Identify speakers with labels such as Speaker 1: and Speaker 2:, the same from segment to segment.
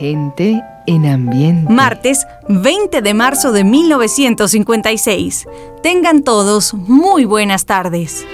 Speaker 1: Gente en ambiente.
Speaker 2: Martes 20 de marzo de 1956. Tengan todos muy buenas tardes.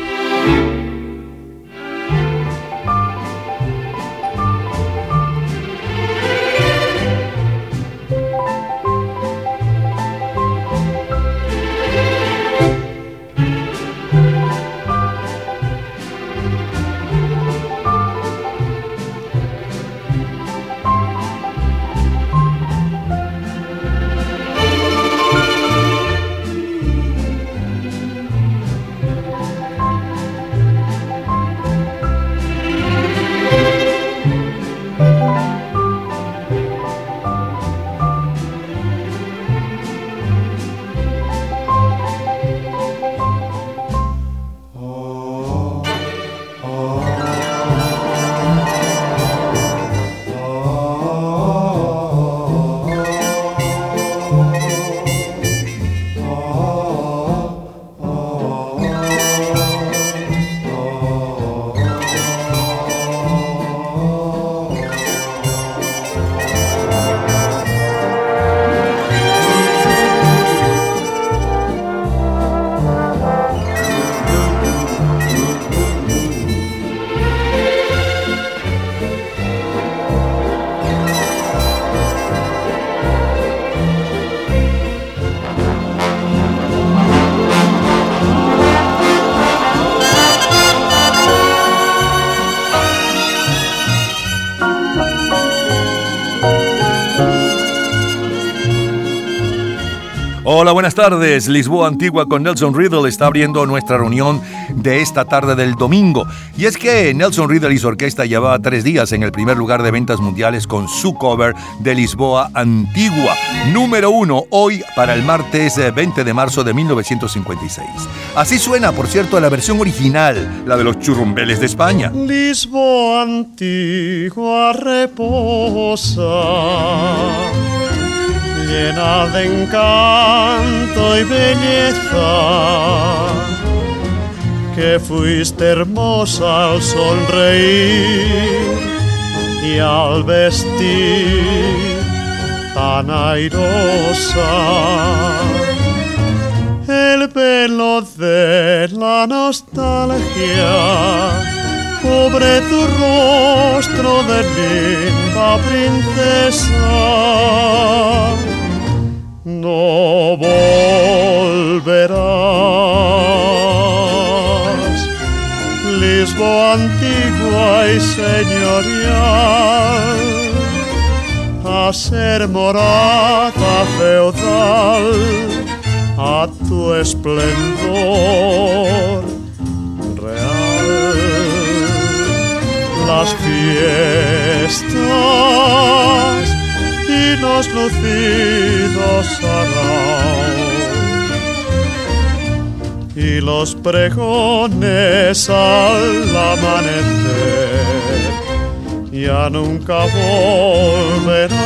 Speaker 3: Hola, buenas tardes. Lisboa Antigua con Nelson Riddle está abriendo nuestra reunión de esta tarde del domingo. Y es que Nelson Riddle y su orquesta llevaba tres días en el primer lugar de ventas mundiales con su cover de Lisboa Antigua, número uno hoy para el martes 20 eh, de marzo de 1956. Así suena, por cierto, la versión original, la de los churrumbeles de España.
Speaker 4: Lisboa Antigua reposa llena de encanto y belleza, que fuiste hermosa al sonreír y al vestir tan airosa. El pelo de la nostalgia cubre tu rostro de linda princesa no volverás. Lisboa antigua y señorial, a ser morada feudal, a tu esplendor real. Las fiestas los lucidos y los pregones al amanecer ya nunca volverán.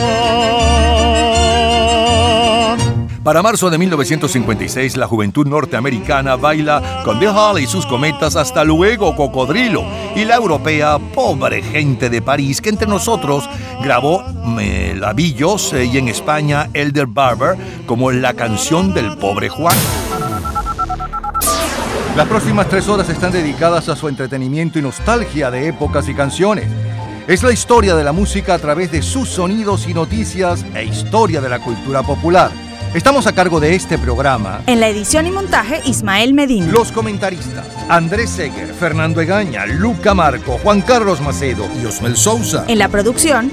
Speaker 3: Para marzo de 1956, la juventud norteamericana baila con The Hall y sus cometas hasta luego Cocodrilo y la europea Pobre Gente de París, que entre nosotros grabó eh, y en España Elder Barber como la canción del pobre Juan. Las próximas tres horas están dedicadas a su entretenimiento y nostalgia de épocas y canciones. Es la historia de la música a través de sus sonidos y noticias e historia de la cultura popular. Estamos a cargo de este programa.
Speaker 2: En la edición y montaje, Ismael Medina.
Speaker 3: Los comentaristas, Andrés Seger, Fernando Egaña, Luca Marco, Juan Carlos Macedo y Osmel Sousa.
Speaker 2: En la producción,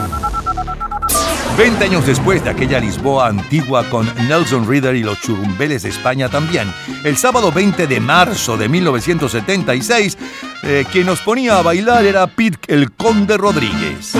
Speaker 3: 20 años después de aquella Lisboa antigua con Nelson Reader y los churumbeles de España también, el sábado 20 de marzo de 1976, eh, quien nos ponía a bailar era Pete el Conde Rodríguez.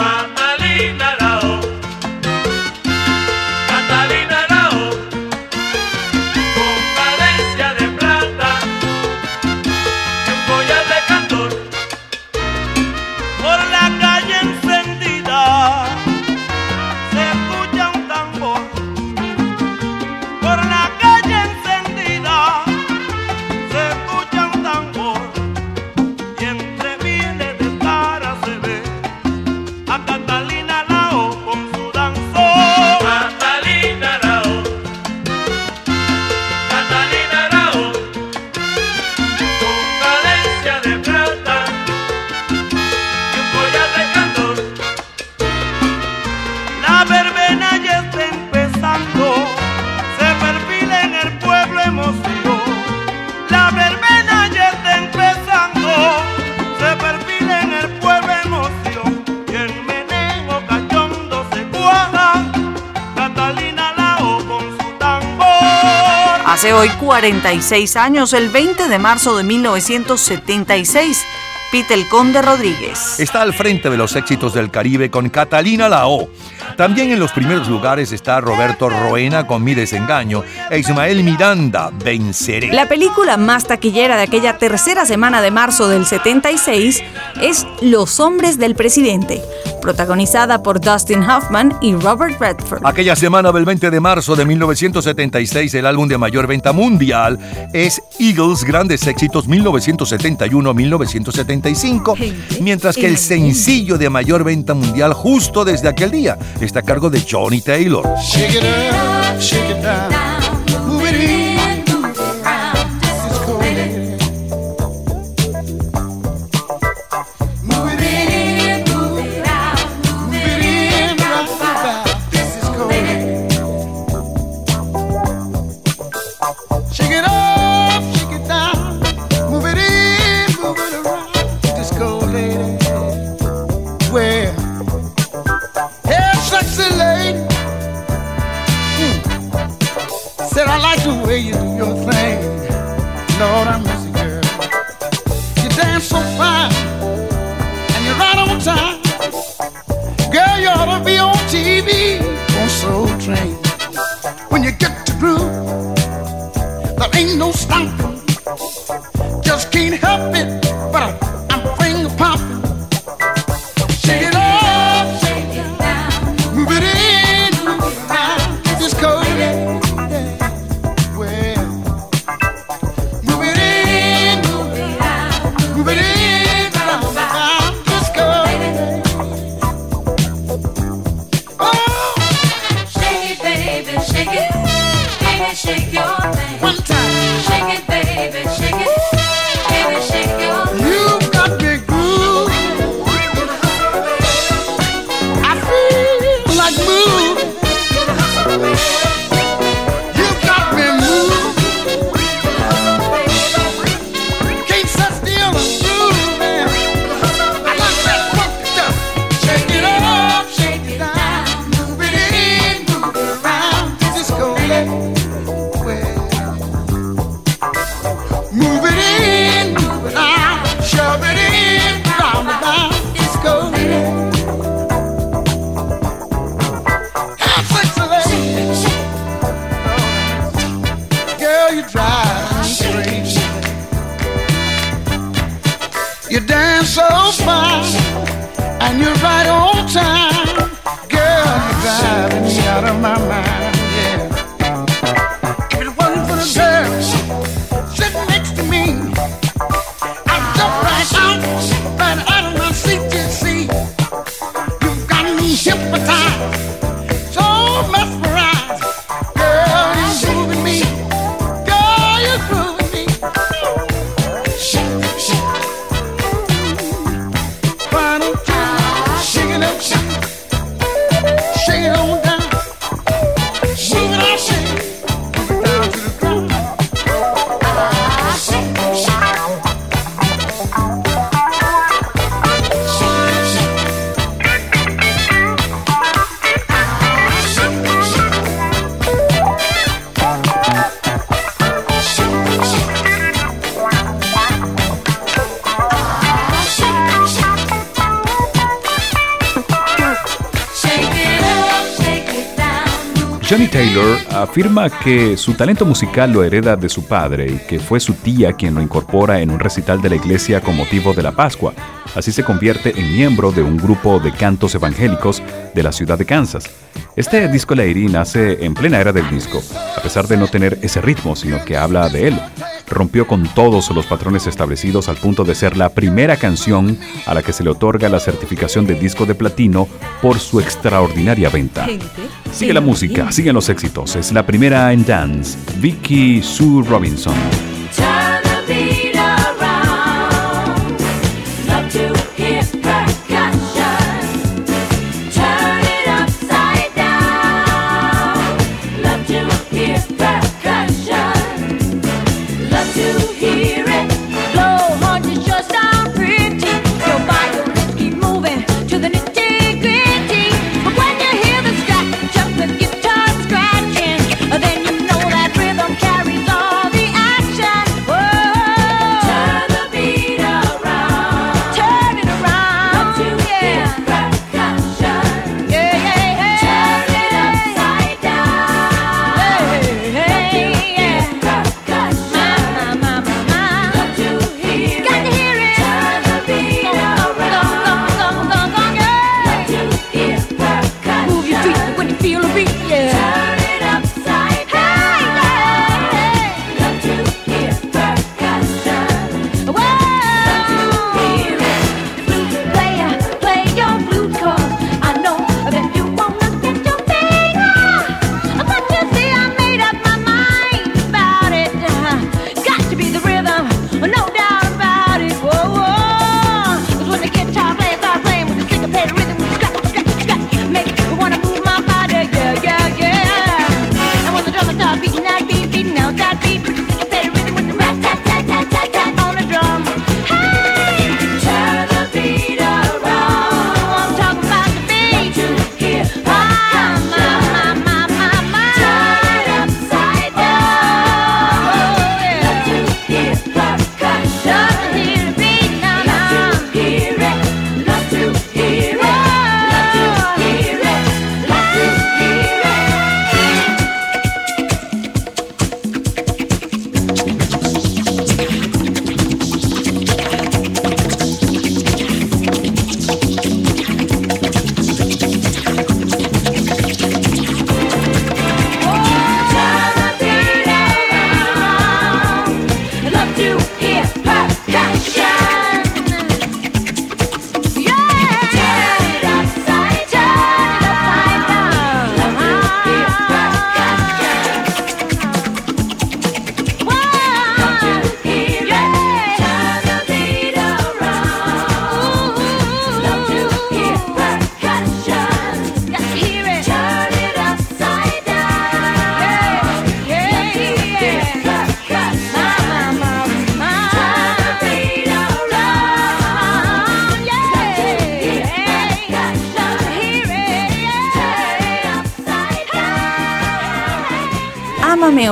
Speaker 2: 46 años, el 20 de marzo de 1976, Peter Conde Rodríguez.
Speaker 5: Está al frente de los éxitos del Caribe con Catalina Lao. También en los primeros lugares está Roberto Roena con Mi Desengaño e Ismael Miranda, Venceré.
Speaker 2: La película más taquillera de aquella tercera semana de marzo del 76 es Los Hombres del Presidente, protagonizada por Dustin Hoffman y Robert Redford.
Speaker 5: Aquella semana del 20 de marzo de 1976, el álbum de mayor venta mundial es Eagles Grandes Éxitos 1971-1975, mientras que el sencillo de mayor venta mundial justo desde aquel día está a cargo de Johnny Taylor.
Speaker 6: Afirma que su talento musical lo hereda de su padre y que fue su tía quien lo incorpora en un recital de la iglesia con motivo de la Pascua. Así se convierte en miembro de un grupo de cantos evangélicos de la ciudad de Kansas. Este disco Lady nace en plena era del disco, a pesar de no tener ese ritmo, sino que habla de él, rompió con todos los patrones establecidos al punto de ser la primera canción a la que se le otorga la certificación de disco de platino por su extraordinaria venta. Sigue la música, siguen los éxitos. Es la primera en dance, Vicky Sue Robinson.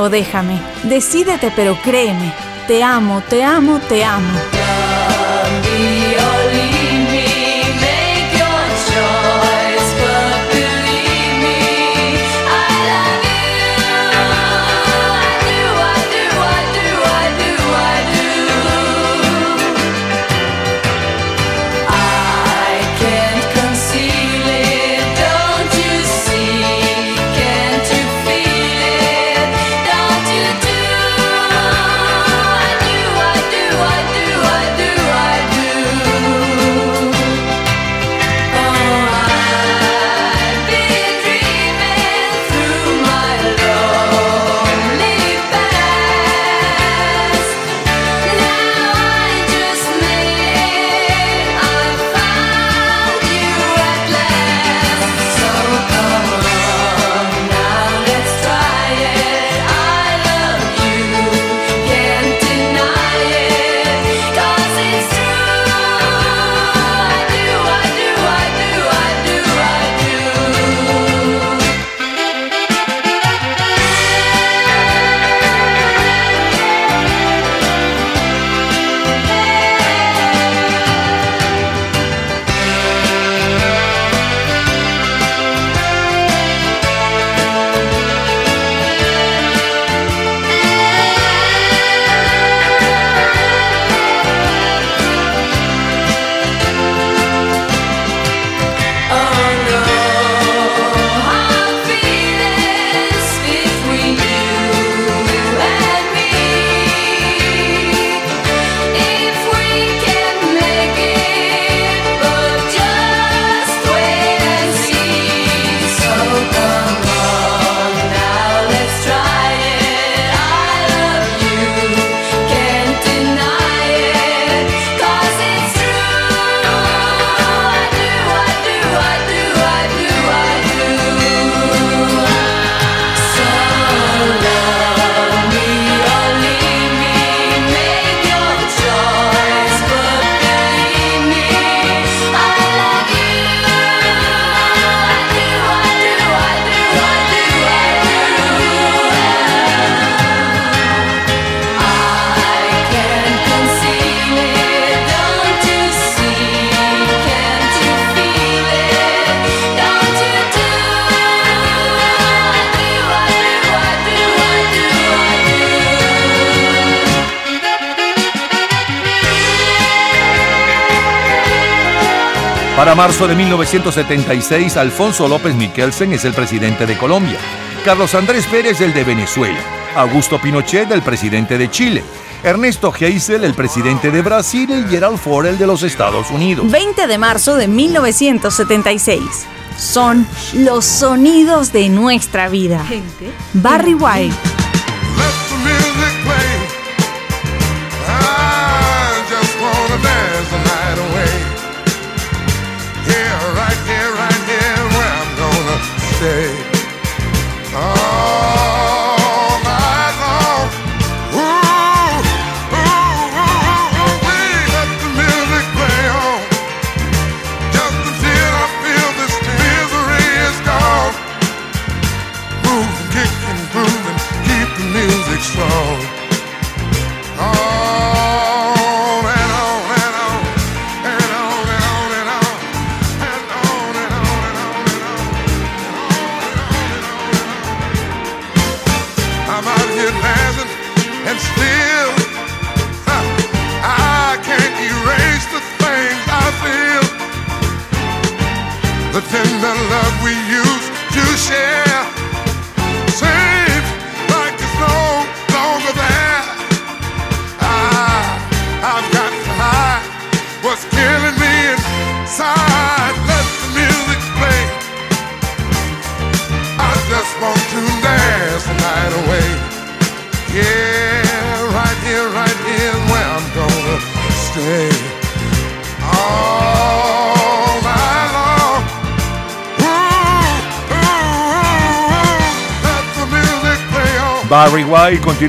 Speaker 7: Déjame. Decídete pero créeme. Te amo, te amo, te amo.
Speaker 3: Marzo de 1976, Alfonso López Miquelsen es el presidente de Colombia, Carlos Andrés Pérez el de Venezuela, Augusto Pinochet el presidente de Chile, Ernesto Geisel el presidente de Brasil y Gerald Ford el de los Estados Unidos.
Speaker 7: 20 de marzo de 1976. Son los sonidos de nuestra vida. Barry White.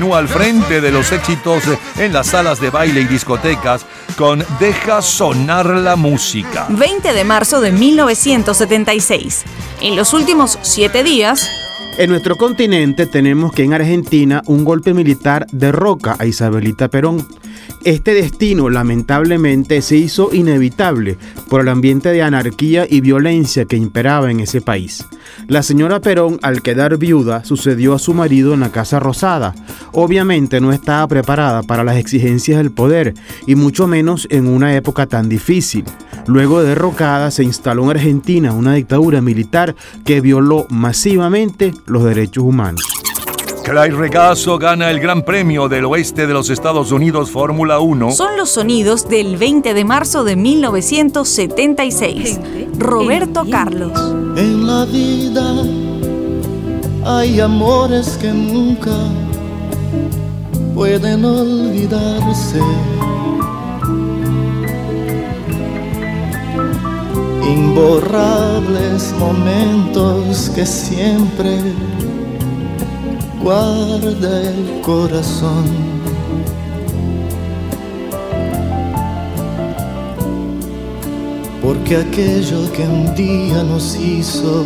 Speaker 3: Continúa al frente de los éxitos en las salas de baile y discotecas con Deja sonar la música.
Speaker 7: 20 de marzo de 1976. En los últimos siete días,
Speaker 8: En nuestro continente tenemos que en Argentina un golpe militar derroca a Isabelita Perón. Este destino lamentablemente se hizo inevitable por el ambiente de anarquía y violencia que imperaba en ese país. La señora Perón, al quedar viuda, sucedió a su marido en la Casa Rosada. Obviamente no estaba preparada para las exigencias del poder y mucho menos en una época tan difícil. Luego de derrocada se instaló en Argentina una dictadura militar que violó masivamente los derechos humanos.
Speaker 3: Clay Regazo gana el Gran Premio del Oeste de los Estados Unidos Fórmula 1.
Speaker 2: Son los sonidos del 20 de marzo de 1976. Roberto Carlos.
Speaker 9: En la vida hay amores que nunca pueden olvidarse. Imborrables momentos que siempre guarda el corazón. Porque aquello que un día nos hizo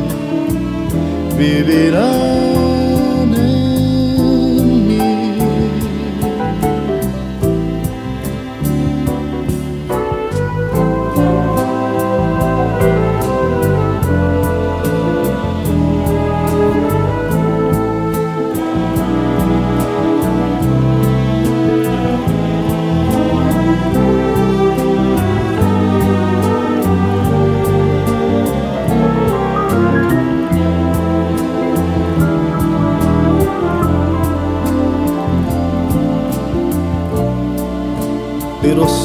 Speaker 9: vivirán.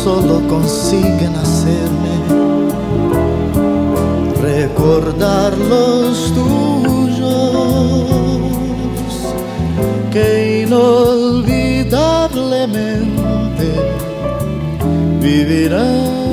Speaker 9: Solo consiguen hacerme recordar los tuyos que inolvidablemente vivirán.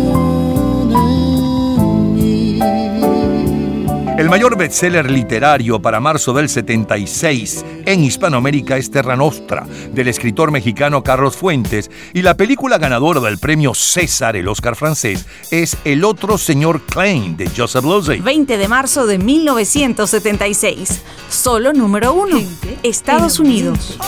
Speaker 3: Mayor bestseller literario para marzo del 76 en Hispanoamérica es Terra Nostra, del escritor mexicano Carlos Fuentes, y la película ganadora del premio César, el Oscar francés, es El otro señor Klein, de Joseph Losey.
Speaker 2: 20 de marzo de 1976. Solo número uno. Estados Unidos.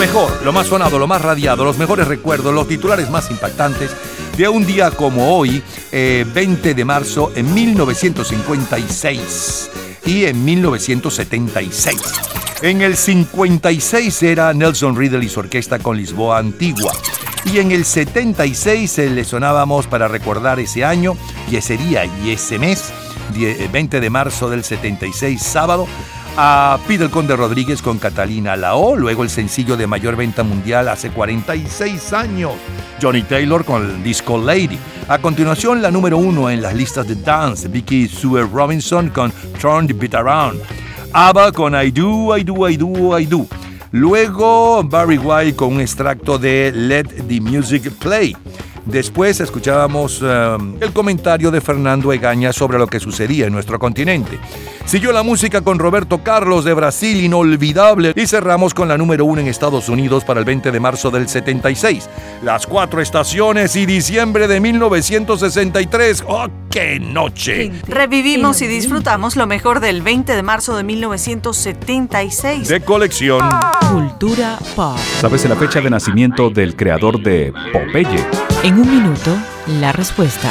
Speaker 3: Mejor, lo más sonado, lo más radiado, los mejores recuerdos, los titulares más impactantes de un día como hoy, 20 eh, de marzo en 1956 y en 1976. En el 56 era Nelson Riddle y su orquesta con Lisboa Antigua. Y en el 76 le sonábamos para recordar ese año y ese día y ese mes, 20 de marzo del 76, sábado, a Peter Conde Rodríguez con Catalina Lao, luego el sencillo de mayor venta mundial hace 46 años, Johnny Taylor con Disco Lady. A continuación, la número uno en las listas de dance, Vicky Sue Robinson con Turn the Beat Around. ABBA con I Do, I Do, I Do, I Do. Luego Barry White con un extracto de Let the Music Play. Después escuchábamos um, el comentario de Fernando Egaña sobre lo que sucedía en nuestro continente. Siguió la música con Roberto Carlos de Brasil, inolvidable, y cerramos con la número uno en Estados Unidos para el 20 de marzo del 76. Las cuatro estaciones y diciembre de 1963. ¡Oh, qué noche!
Speaker 2: Revivimos y disfrutamos lo mejor del 20 de marzo de 1976.
Speaker 3: De colección.
Speaker 1: Cultura pop.
Speaker 10: ¿Sabes la fecha de nacimiento del creador de Popeye?
Speaker 1: En un minuto, la respuesta.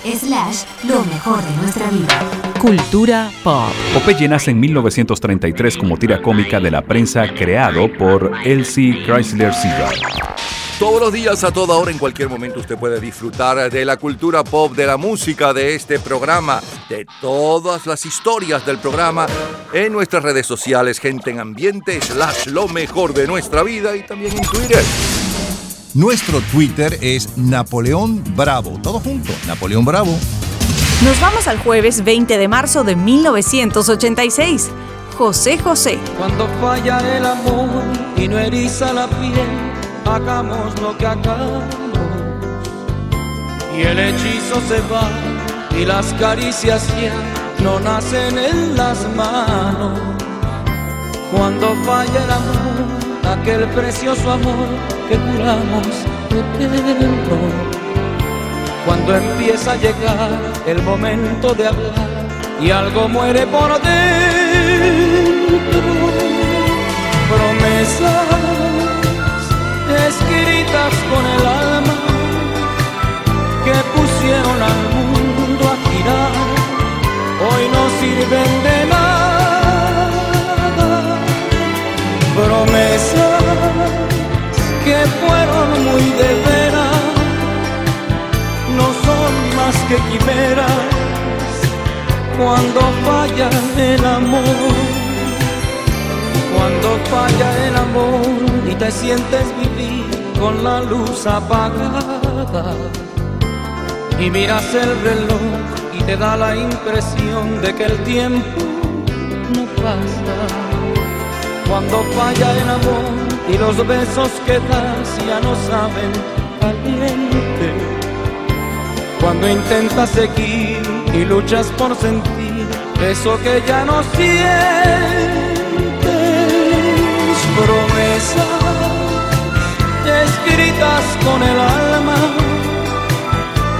Speaker 11: slash, lo mejor de nuestra vida.
Speaker 1: Cultura pop.
Speaker 10: Popeye nace en 1933 como tira cómica de la prensa creado por Elsie Chrysler Seagull.
Speaker 3: Todos los días, a toda hora, en cualquier momento, usted puede disfrutar de la cultura pop, de la música, de este programa, de todas las historias del programa en nuestras redes sociales, gente en ambiente, slash lo mejor de nuestra vida y también en Twitter. Nuestro Twitter es Napoleón Bravo. Todo junto, Napoleón Bravo.
Speaker 2: Nos vamos al jueves 20 de marzo de 1986. José José.
Speaker 12: Cuando falla el amor y no eriza la piel hagamos lo que hagamos. Y el hechizo se va y las caricias ya no nacen en las manos. Cuando falla el amor, aquel precioso amor que curamos eterno. Cuando empieza a llegar el momento de hablar y algo muere por dentro. Promesas escritas con el alma que pusieron al mundo a girar, hoy no sirven de nada. Promesas que fueron muy de veras, no son más que quimeras cuando falla el amor. Cuando falla el amor y te sientes vivir con la luz apagada. Y miras el reloj y te da la impresión de que el tiempo no pasa. Cuando falla el amor y los besos que das ya no saben caliente. Cuando intentas seguir y luchas por sentir eso que ya no sientes promesas escritas con el alma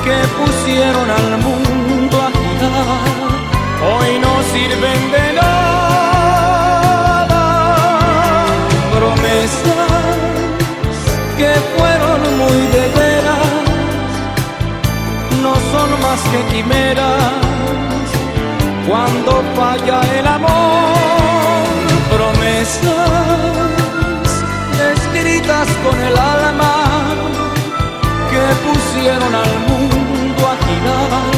Speaker 12: que pusieron al mundo a girar, hoy no sirven de nada. Que fueron muy de veras, no son más que quimeras cuando falla el amor. Promesas con el alma que pusieron al mundo a girar,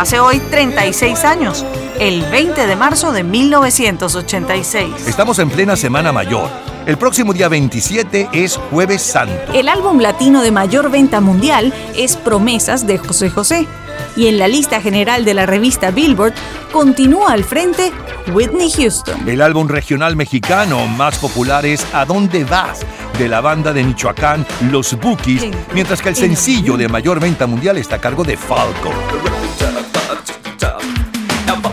Speaker 2: Hace hoy 36 años, el 20 de marzo de 1986.
Speaker 3: Estamos en plena Semana Mayor. El próximo día 27 es Jueves Santo.
Speaker 2: El álbum latino de mayor venta mundial es Promesas de José José Y en la lista general de la revista Billboard continúa al frente Whitney Houston.
Speaker 3: El álbum regional mexicano más popular es ¿A dónde vas? de la banda de Michoacán Los Bookies, mientras que el sencillo de mayor venta mundial está a cargo de Falco.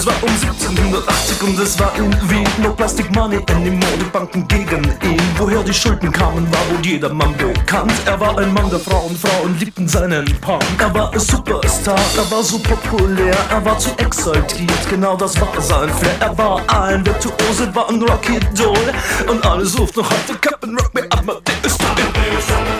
Speaker 13: Es war um 1780 und es war in Wien No Plastic Money anymore, die Banken gegen ihn. Woher die Schulden kamen, war wohl jedermann bekannt. Er war ein Mann der Frauen, Frauen liebten seinen Punk Er war ein Superstar, er war so populär Er war zu exaltiert, genau das war sein Flair. Er war ein Virtuose, war ein Rocky Doll. Und alle suchten noch heute Captain Rock Me Amadeus Come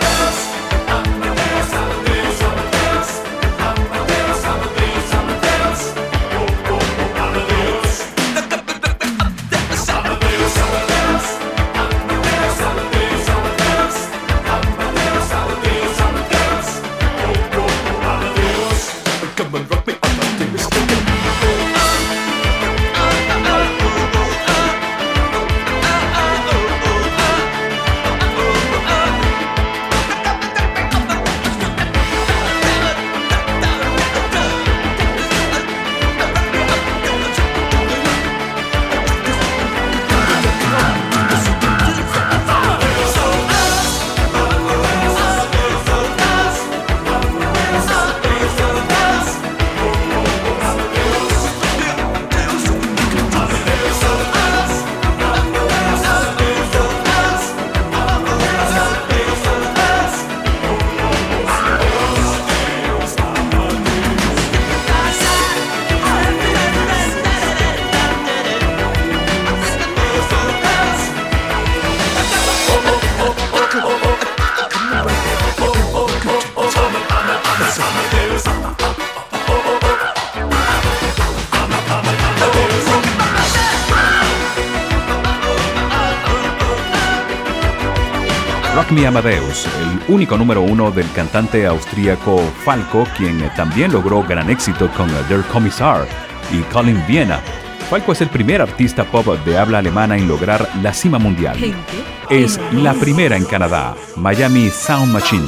Speaker 13: Me Amadeus,
Speaker 14: el único número uno del cantante austríaco Falco, quien eh, también logró gran éxito con eh, Der Kommissar y Colin Vienna. Falco es el primer artista pop de habla alemana en lograr la cima mundial. Es la primera en Canadá, Miami Sound Machine.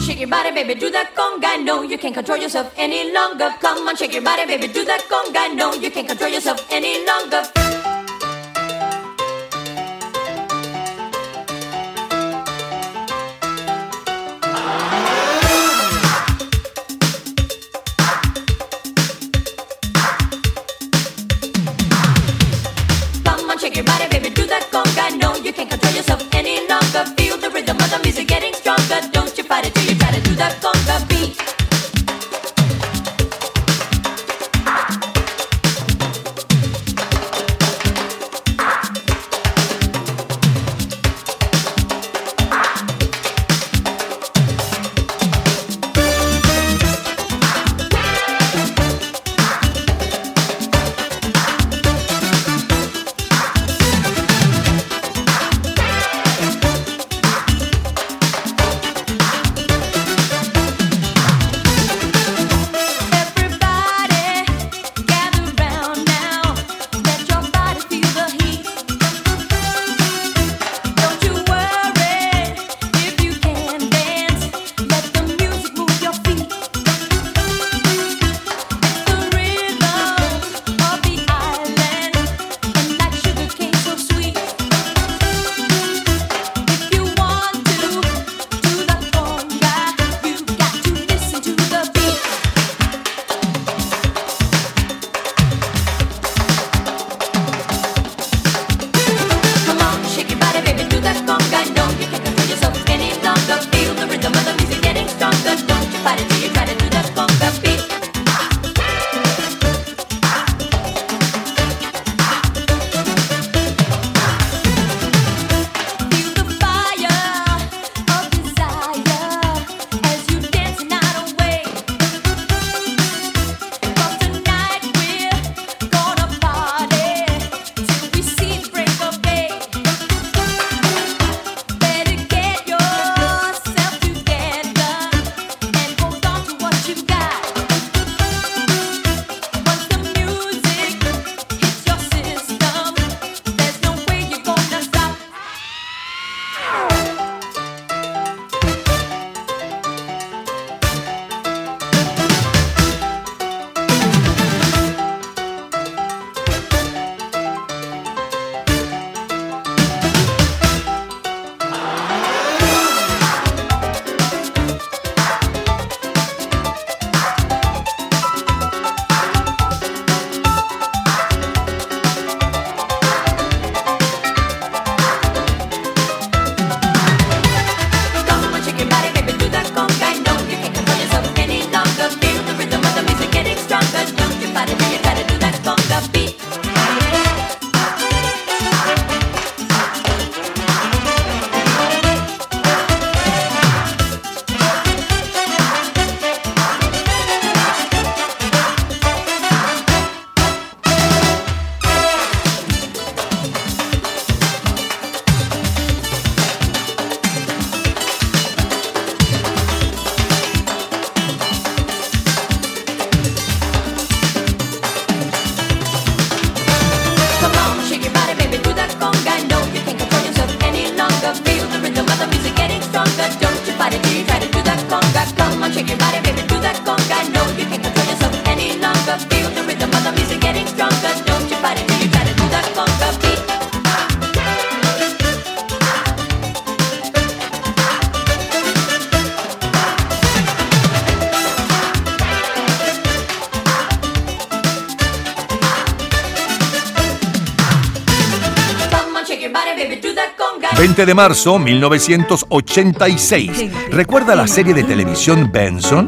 Speaker 3: 20 de marzo 1986. ¿Recuerda la serie de televisión Benson?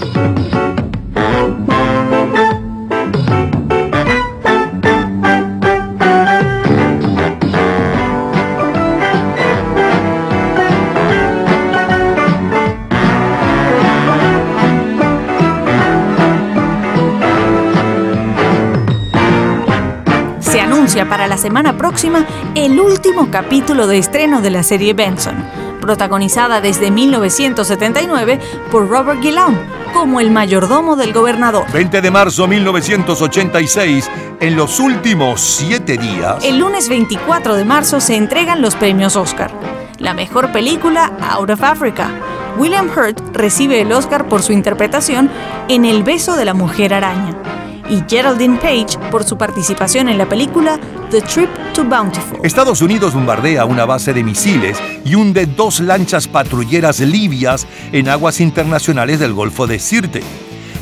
Speaker 15: Para la semana próxima el último capítulo de estreno de la serie Benson, protagonizada desde 1979 por Robert Guillaume como el mayordomo del gobernador.
Speaker 3: 20 de marzo 1986, en los últimos siete días.
Speaker 15: El lunes 24 de marzo se entregan los premios Oscar. La mejor película, Out of Africa. William Hurt recibe el Oscar por su interpretación en El beso de la mujer araña. Y Geraldine Page por su participación en la película The Trip to Bountiful.
Speaker 3: Estados Unidos bombardea una base de misiles y hunde dos lanchas patrulleras libias en aguas internacionales del Golfo de Sirte.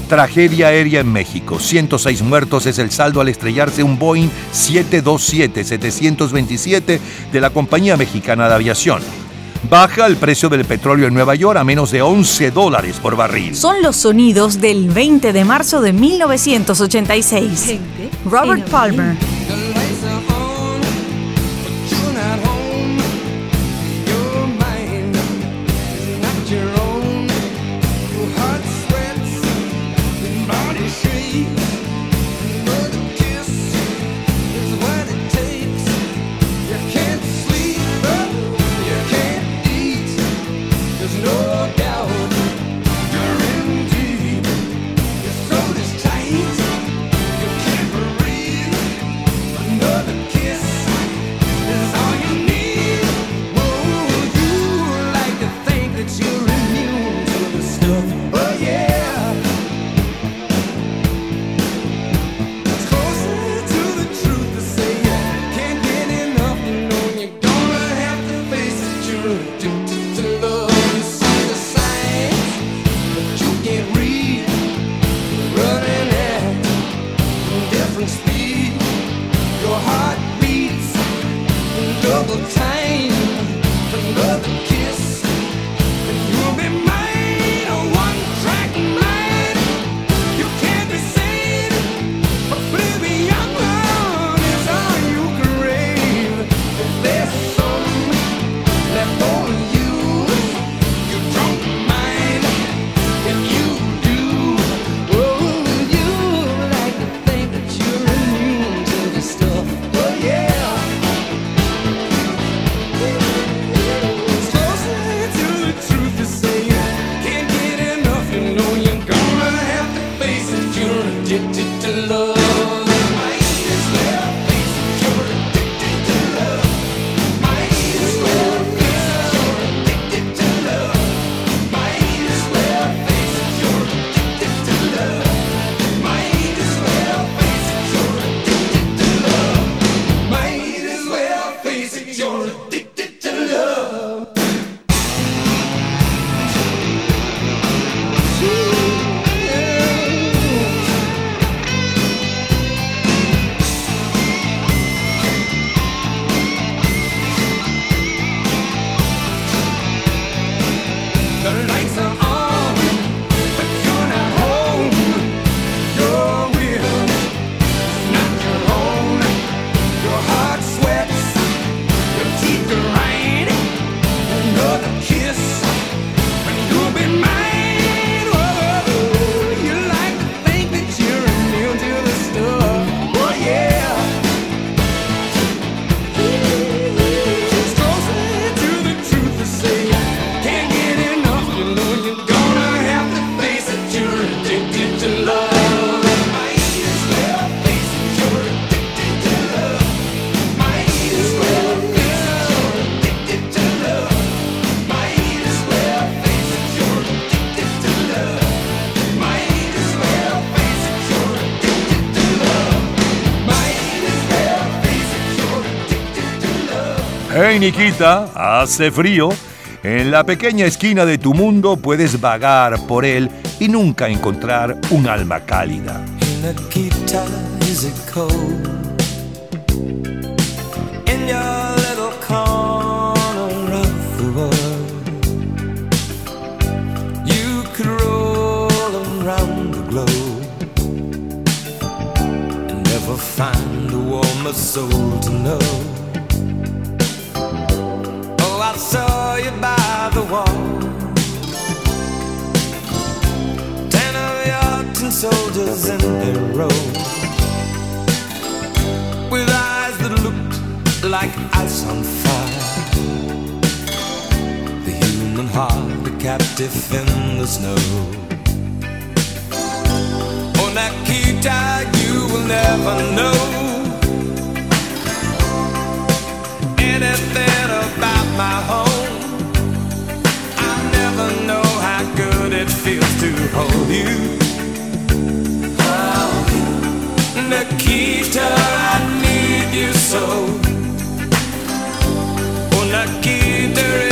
Speaker 3: Tragedia aérea en México. 106 muertos es el saldo al estrellarse un Boeing 727-727 de la compañía mexicana de aviación. Baja el precio del petróleo en Nueva York a menos de 11 dólares por barril.
Speaker 15: Son los sonidos del 20 de marzo de 1986. Robert Palmer.
Speaker 3: Niquita, hace frío. En la pequeña esquina de tu mundo puedes vagar por él y nunca encontrar un alma cálida.
Speaker 15: Find a warmer soul to know. I saw you by the wall. Ten of your tin soldiers in their row. With eyes that looked like ice on fire. The human heart, a captive in the snow. Oh, Nikita, you will never know anything about my home. I never know how good it feels to hold you. Oh, Nikita, I need you so. Oh, Nikita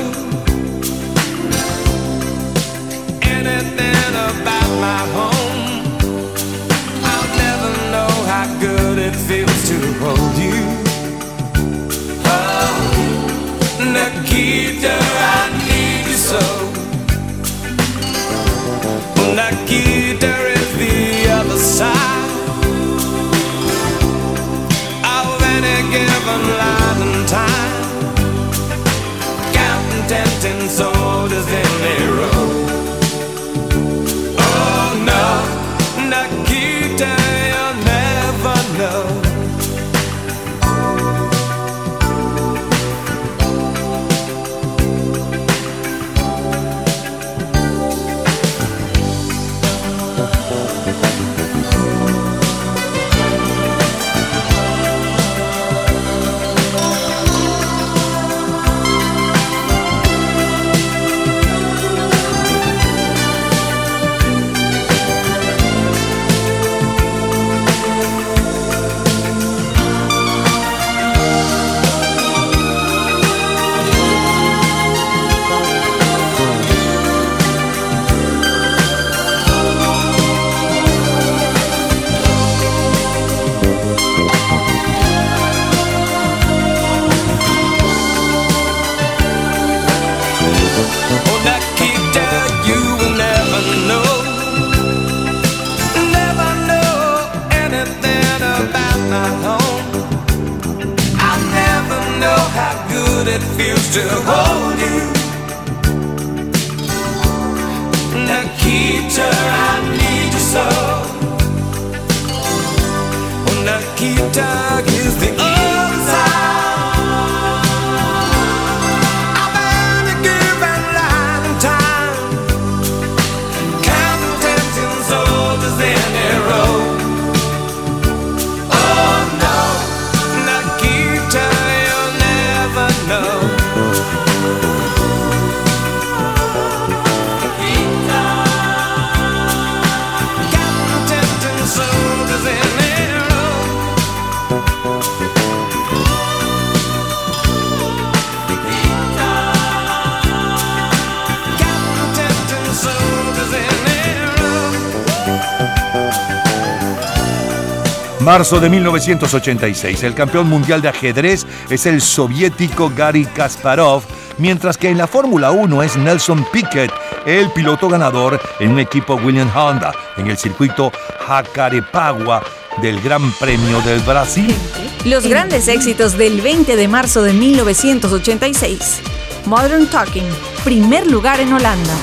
Speaker 15: anything about my home. I'll never know how good it feels to hold you. Oh, Nikita, I need you so. Nikita is the other side of any given light and time. Counting tempting soldiers in a row. To hold you. Nikita, I
Speaker 3: Marzo de 1986. El campeón mundial de ajedrez es el soviético Gary Kasparov, mientras que en la Fórmula 1 es Nelson Piquet, el piloto ganador en un equipo William Honda en el circuito Jacarepagua del Gran Premio del Brasil.
Speaker 16: Los grandes éxitos del 20 de marzo de 1986. Modern Talking, primer lugar en Holanda.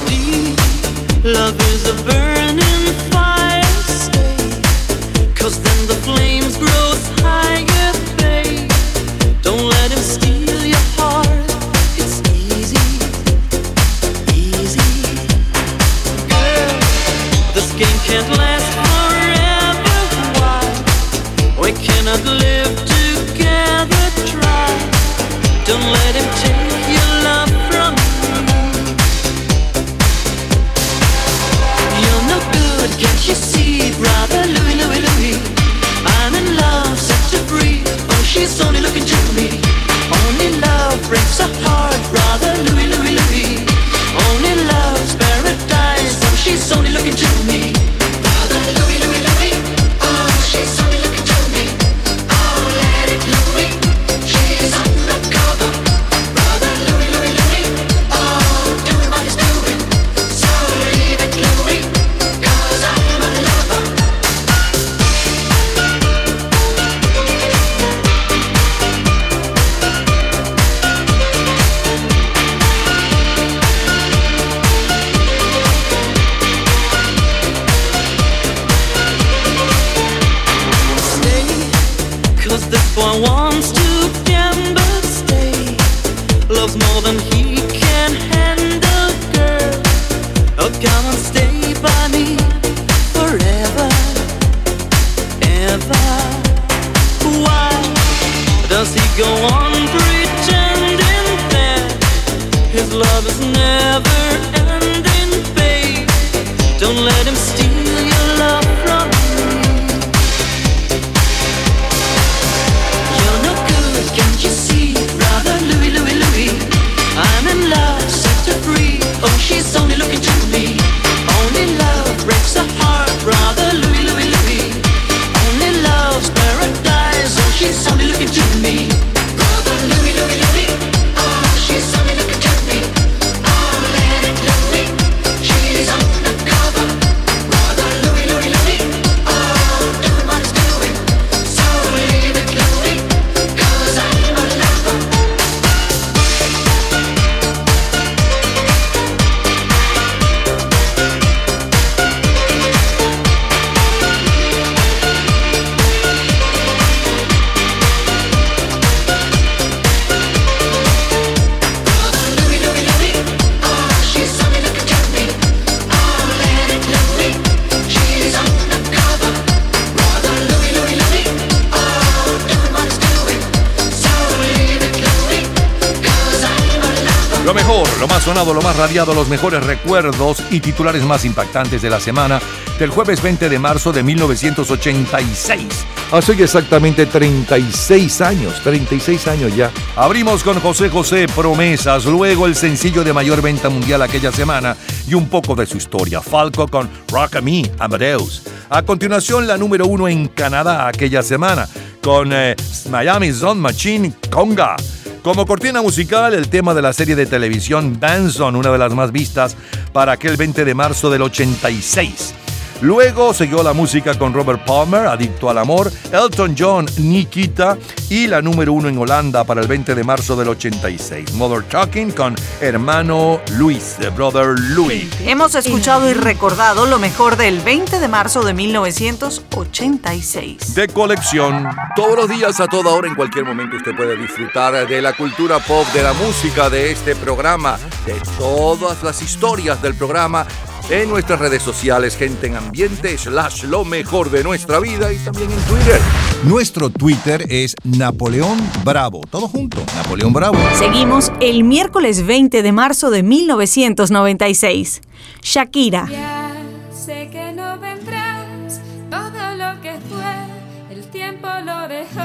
Speaker 3: Los mejores recuerdos y titulares más impactantes de la semana del jueves 20 de marzo de 1986. Hace exactamente 36 años, 36 años ya. Abrimos con José José Promesas, luego el sencillo de mayor venta mundial aquella semana y un poco de su historia. Falco con Rock a Me, Amadeus. A continuación, la número uno en Canadá aquella semana con eh, Miami Zone Machine Conga. Como cortina musical, el tema de la serie de televisión Danson, una de las más vistas para aquel 20 de marzo del 86. Luego siguió la música con Robert Palmer, Adicto al Amor, Elton John, Nikita y la número uno en Holanda para el 20 de marzo del 86. Mother Talking con Hermano Luis, The Brother Louis.
Speaker 16: Hemos escuchado y recordado lo mejor del 20 de marzo de 1986.
Speaker 3: De colección. Todos los días, a toda hora, en cualquier momento, usted puede disfrutar de la cultura pop, de la música, de este programa, de todas las historias del programa en nuestras redes sociales, gente en ambiente, slash lo mejor de nuestra vida y también en Twitter. Nuestro Twitter es Napoleón Bravo. Todo junto, Napoleón Bravo.
Speaker 16: Seguimos el miércoles 20 de marzo de 1996. Shakira.
Speaker 17: Ya sé que no vendrás, todo lo que fue, el tiempo lo dejó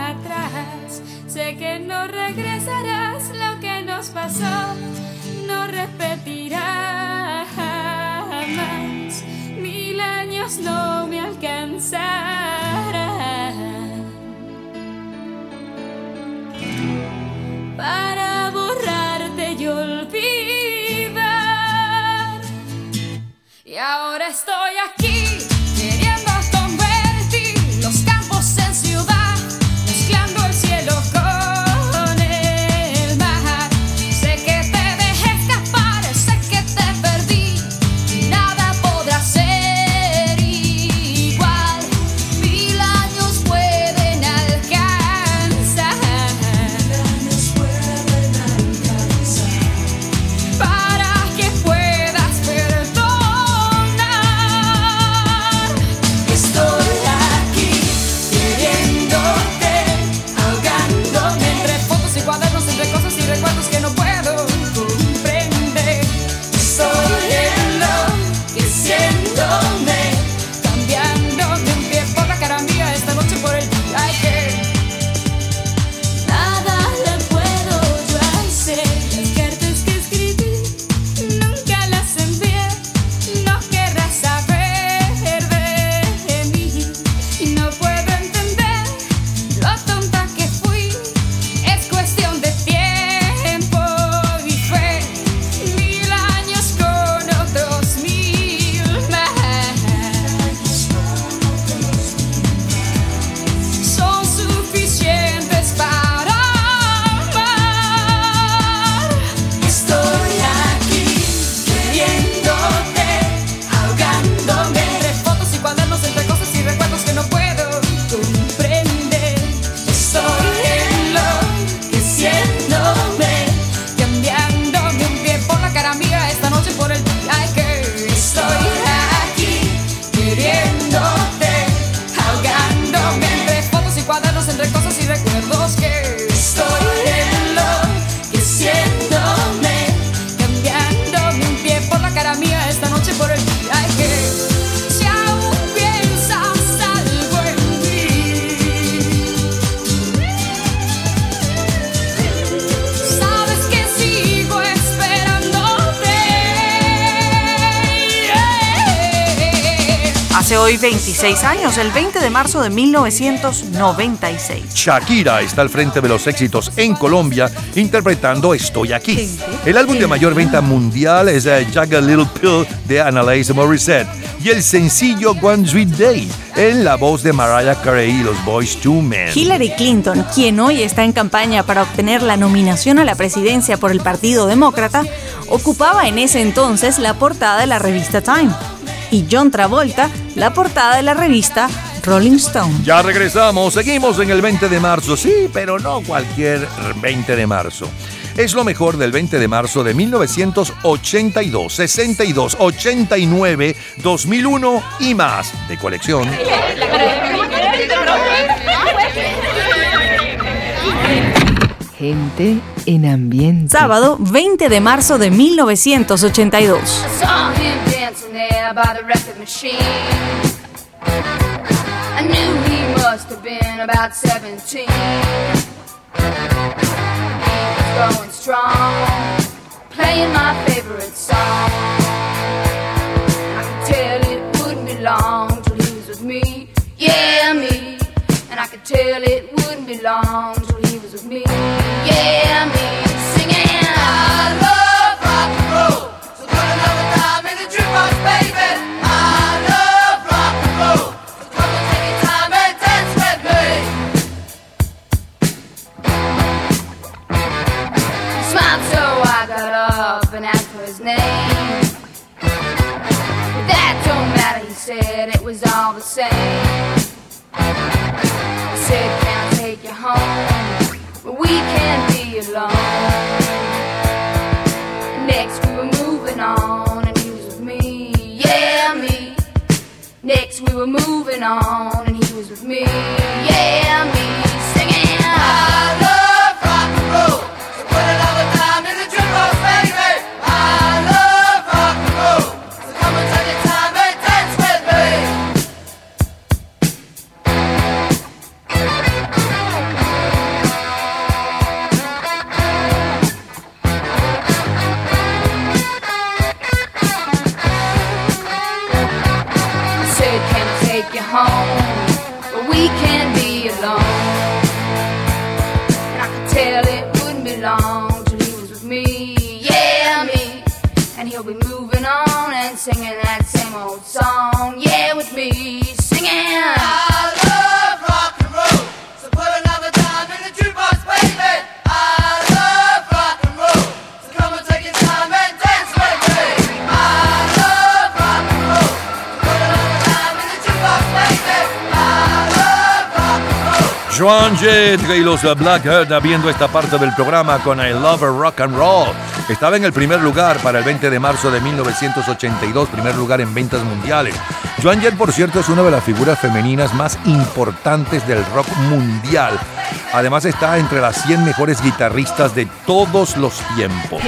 Speaker 17: atrás. Sé que no regresarás, lo que nos pasó no repetirá No me alcanzarán para borrarte y olvidar. Y ahora estoy aquí
Speaker 2: hoy 26 años, el 20 de marzo de 1996.
Speaker 3: Shakira está al frente de los éxitos en Colombia interpretando Estoy aquí. El álbum de mayor venta mundial es eh, a Little Pill de Annalise Morissette y el sencillo One Sweet Day en la voz de Mariah Carey y los Boys Two Men.
Speaker 2: Hillary Clinton, quien hoy está en campaña para obtener la nominación a la presidencia por el Partido Demócrata, ocupaba en ese entonces la portada de la revista Time. Y John Travolta, la portada de la revista Rolling Stone.
Speaker 3: Ya regresamos, seguimos en el 20 de marzo, sí, pero no cualquier 20 de marzo. Es lo mejor del 20 de marzo de 1982, 62, 89, 2001 y más de colección.
Speaker 1: Gente en ambiente.
Speaker 2: Sábado 20 de marzo de 1982.
Speaker 18: Dancing there by the record machine. I knew he must have been about 17. He was going strong, playing my favorite song. I could tell it wouldn't be long till he was with me, yeah, me. And I could tell it wouldn't be long till he was with me, yeah, me. Said. It was all the same. Said, Can I take you home? But we can't be alone. Next we were moving on, and he was with me, yeah, me. Next we were moving on, and he was with me, yeah,
Speaker 3: los Blackheart abriendo esta parte del programa con I Love a Rock and Roll. Estaba en el primer lugar para el 20 de marzo de 1982, primer lugar en ventas mundiales. Joan Jett, por cierto, es una de las figuras femeninas más importantes del rock mundial. Además está entre las 100 mejores guitarristas de todos los tiempos.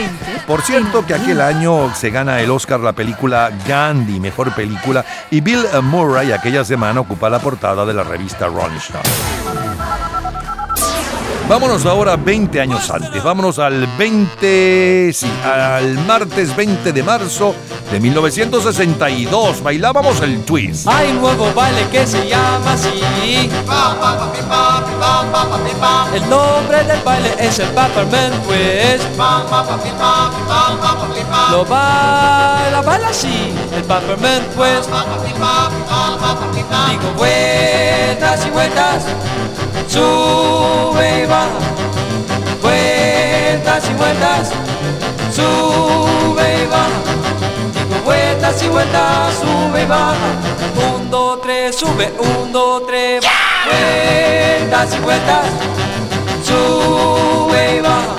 Speaker 3: Por cierto que aquel año se gana el Oscar la película Gandhi, mejor película, y Bill Murray aquella semana ocupa la portada de la revista Rolling Stone. Vámonos ahora 20 años antes. Vámonos al 20, sí, al martes 20 de marzo de 1962. Bailábamos el twist.
Speaker 19: Hay un nuevo baile que se llama así. El nombre del baile es el Peppermint Twist. Lo baila, baila así, el Peppermint Twist. Digo vueltas y vueltas, sube y baja. Vueltas y vueltas, sube y baja. Digo vueltas y vueltas, sube y baja. Un, dos, tres, sube, un, dos, tres, baja. Vueltas y vueltas, sube y baja.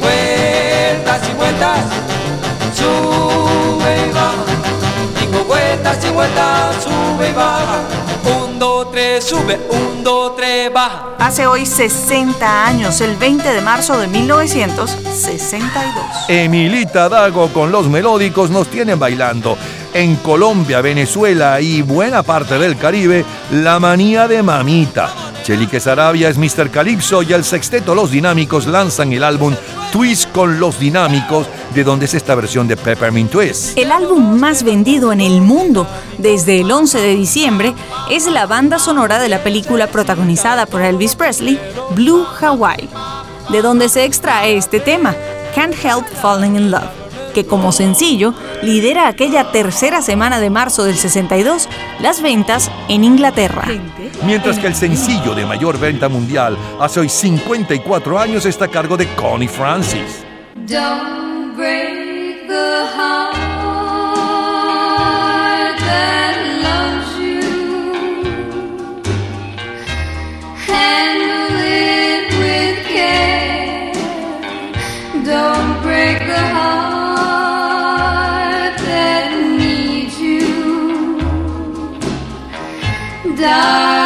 Speaker 19: Vueltas y vueltas, sube y baja. Digo vueltas y vueltas, sube y baja. Un, dos, tres, sube, un, dos, tres, baja.
Speaker 2: Hace hoy 60 años, el 20 de marzo de 1962.
Speaker 3: Emilita Dago con los melódicos nos tienen bailando. En Colombia, Venezuela y buena parte del Caribe, la manía de mamita. Chelique Sarabia es Mr. Calypso y el sexteto Los Dinámicos lanzan el álbum Twist con Los Dinámicos, de donde es esta versión de Peppermint Twist.
Speaker 2: El álbum más vendido en el mundo desde el 11 de diciembre es la banda sonora de la película protagonizada por Elvis Presley, Blue Hawaii, de donde se extrae este tema, Can't Help Falling in Love, que como sencillo lidera aquella tercera semana de marzo del 62 las ventas en Inglaterra.
Speaker 3: Mientras que el sencillo de mayor venta mundial hace hoy 54 años está a cargo de Connie Francis.
Speaker 7: Don't die.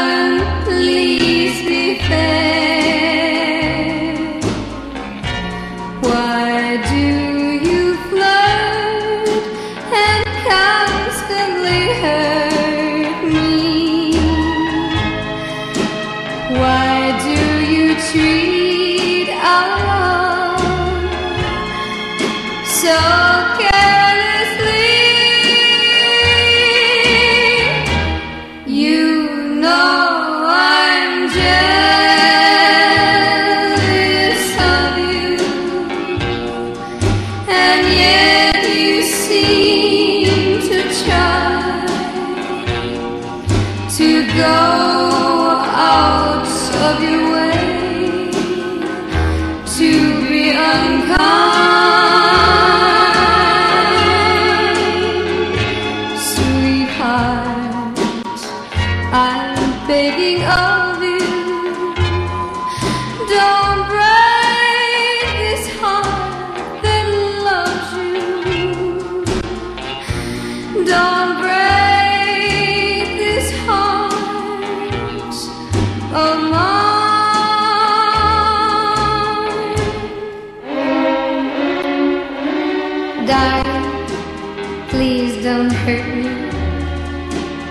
Speaker 7: Don't hurt me.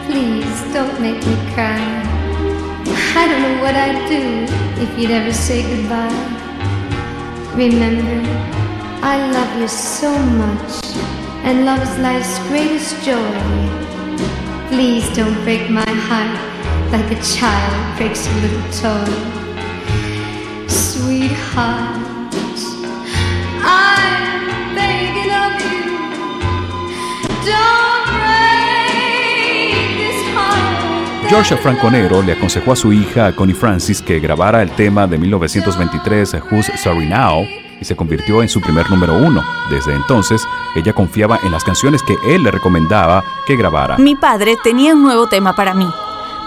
Speaker 7: Please don't make me cry. I don't know what I'd do if you'd ever say goodbye. Remember, I love you so much, and love is life's greatest joy. Please don't break my heart like a child breaks a little toy. Sweetheart,
Speaker 6: Georgia Franconero le aconsejó a su hija Connie Francis que grabara el tema de 1923 Who's Sorry Now y se convirtió en su primer número uno. Desde entonces, ella confiaba en las canciones que él le recomendaba que grabara.
Speaker 2: Mi padre tenía un nuevo tema para mí.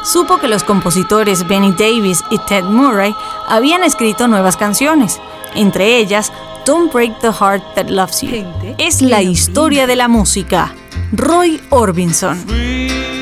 Speaker 2: Supo que los compositores Benny Davis y Ted Murray habían escrito nuevas canciones, entre ellas Don't Break the Heart That Loves You. Es la historia de la música. Roy Orbison.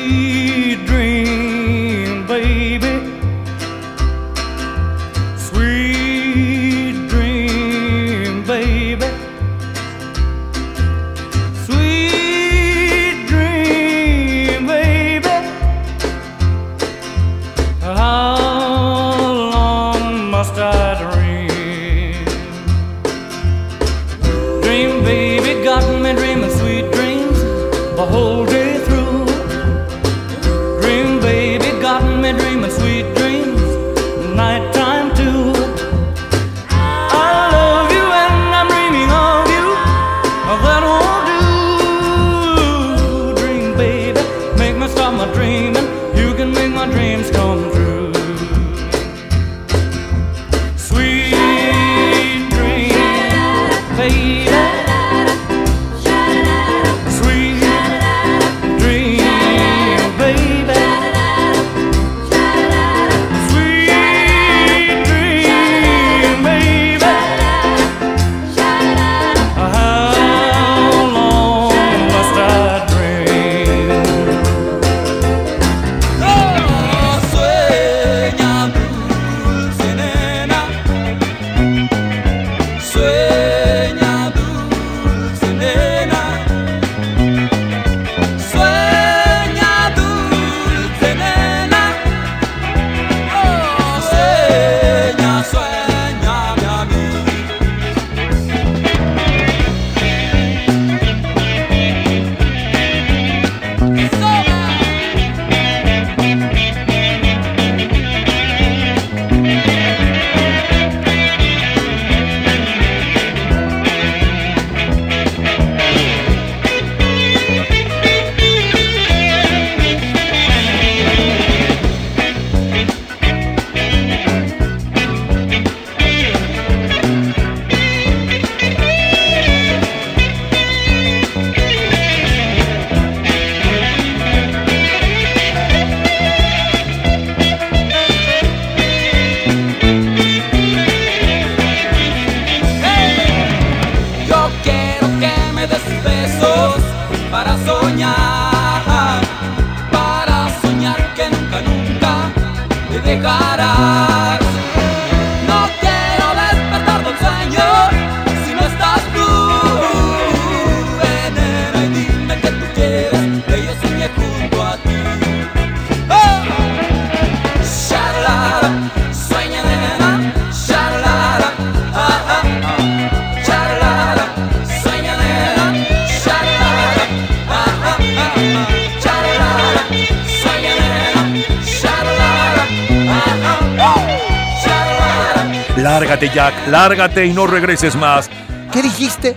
Speaker 3: Lárgate y no regreses más. ¿Qué dijiste?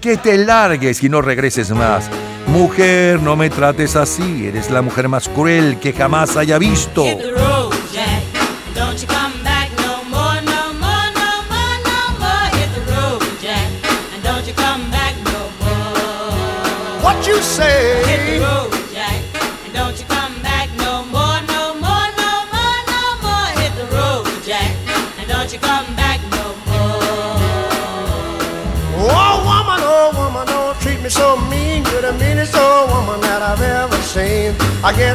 Speaker 3: Que te largues y no regreses más. Mujer, no me trates así. Eres la mujer más cruel que jamás haya visto.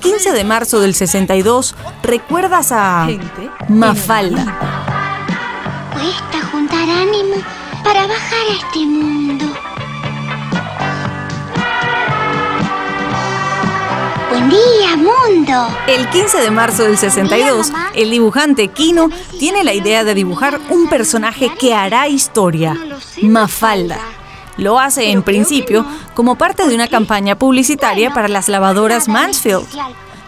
Speaker 2: 15 de marzo del 62, ¿recuerdas a Mafalda?
Speaker 20: Cuesta juntar ánimo para bajar a este mundo. Buen día, mundo.
Speaker 2: El 15 de marzo del 62, el dibujante Kino tiene la idea de dibujar un personaje que hará historia, Mafalda. Lo hace en principio como parte de una campaña publicitaria para las lavadoras Mansfield,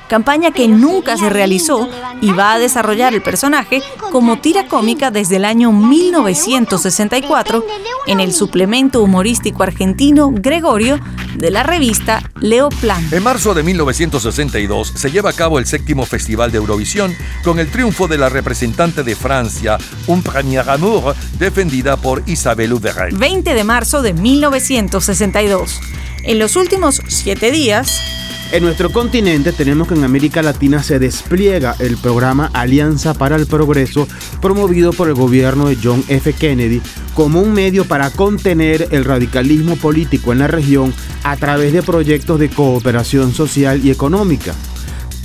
Speaker 2: campaña que nunca se realizó y va a desarrollar el personaje como tira cómica desde el año 1964 en el suplemento humorístico argentino Gregorio de la revista Leo Plan.
Speaker 3: En marzo de 1962 se lleva a cabo el séptimo Festival de Eurovisión con el triunfo de la representante de Francia, Un Premier Amour, defendida por Isabelle Huppert.
Speaker 2: 20 de marzo de 1962. En los últimos siete días,
Speaker 8: En nuestro continente tenemos que en América Latina se despliega el programa Alianza para el Progreso promovido por el gobierno de John F. Kennedy como un medio para contener el radicalismo político en la región a través de proyectos de cooperación social y económica.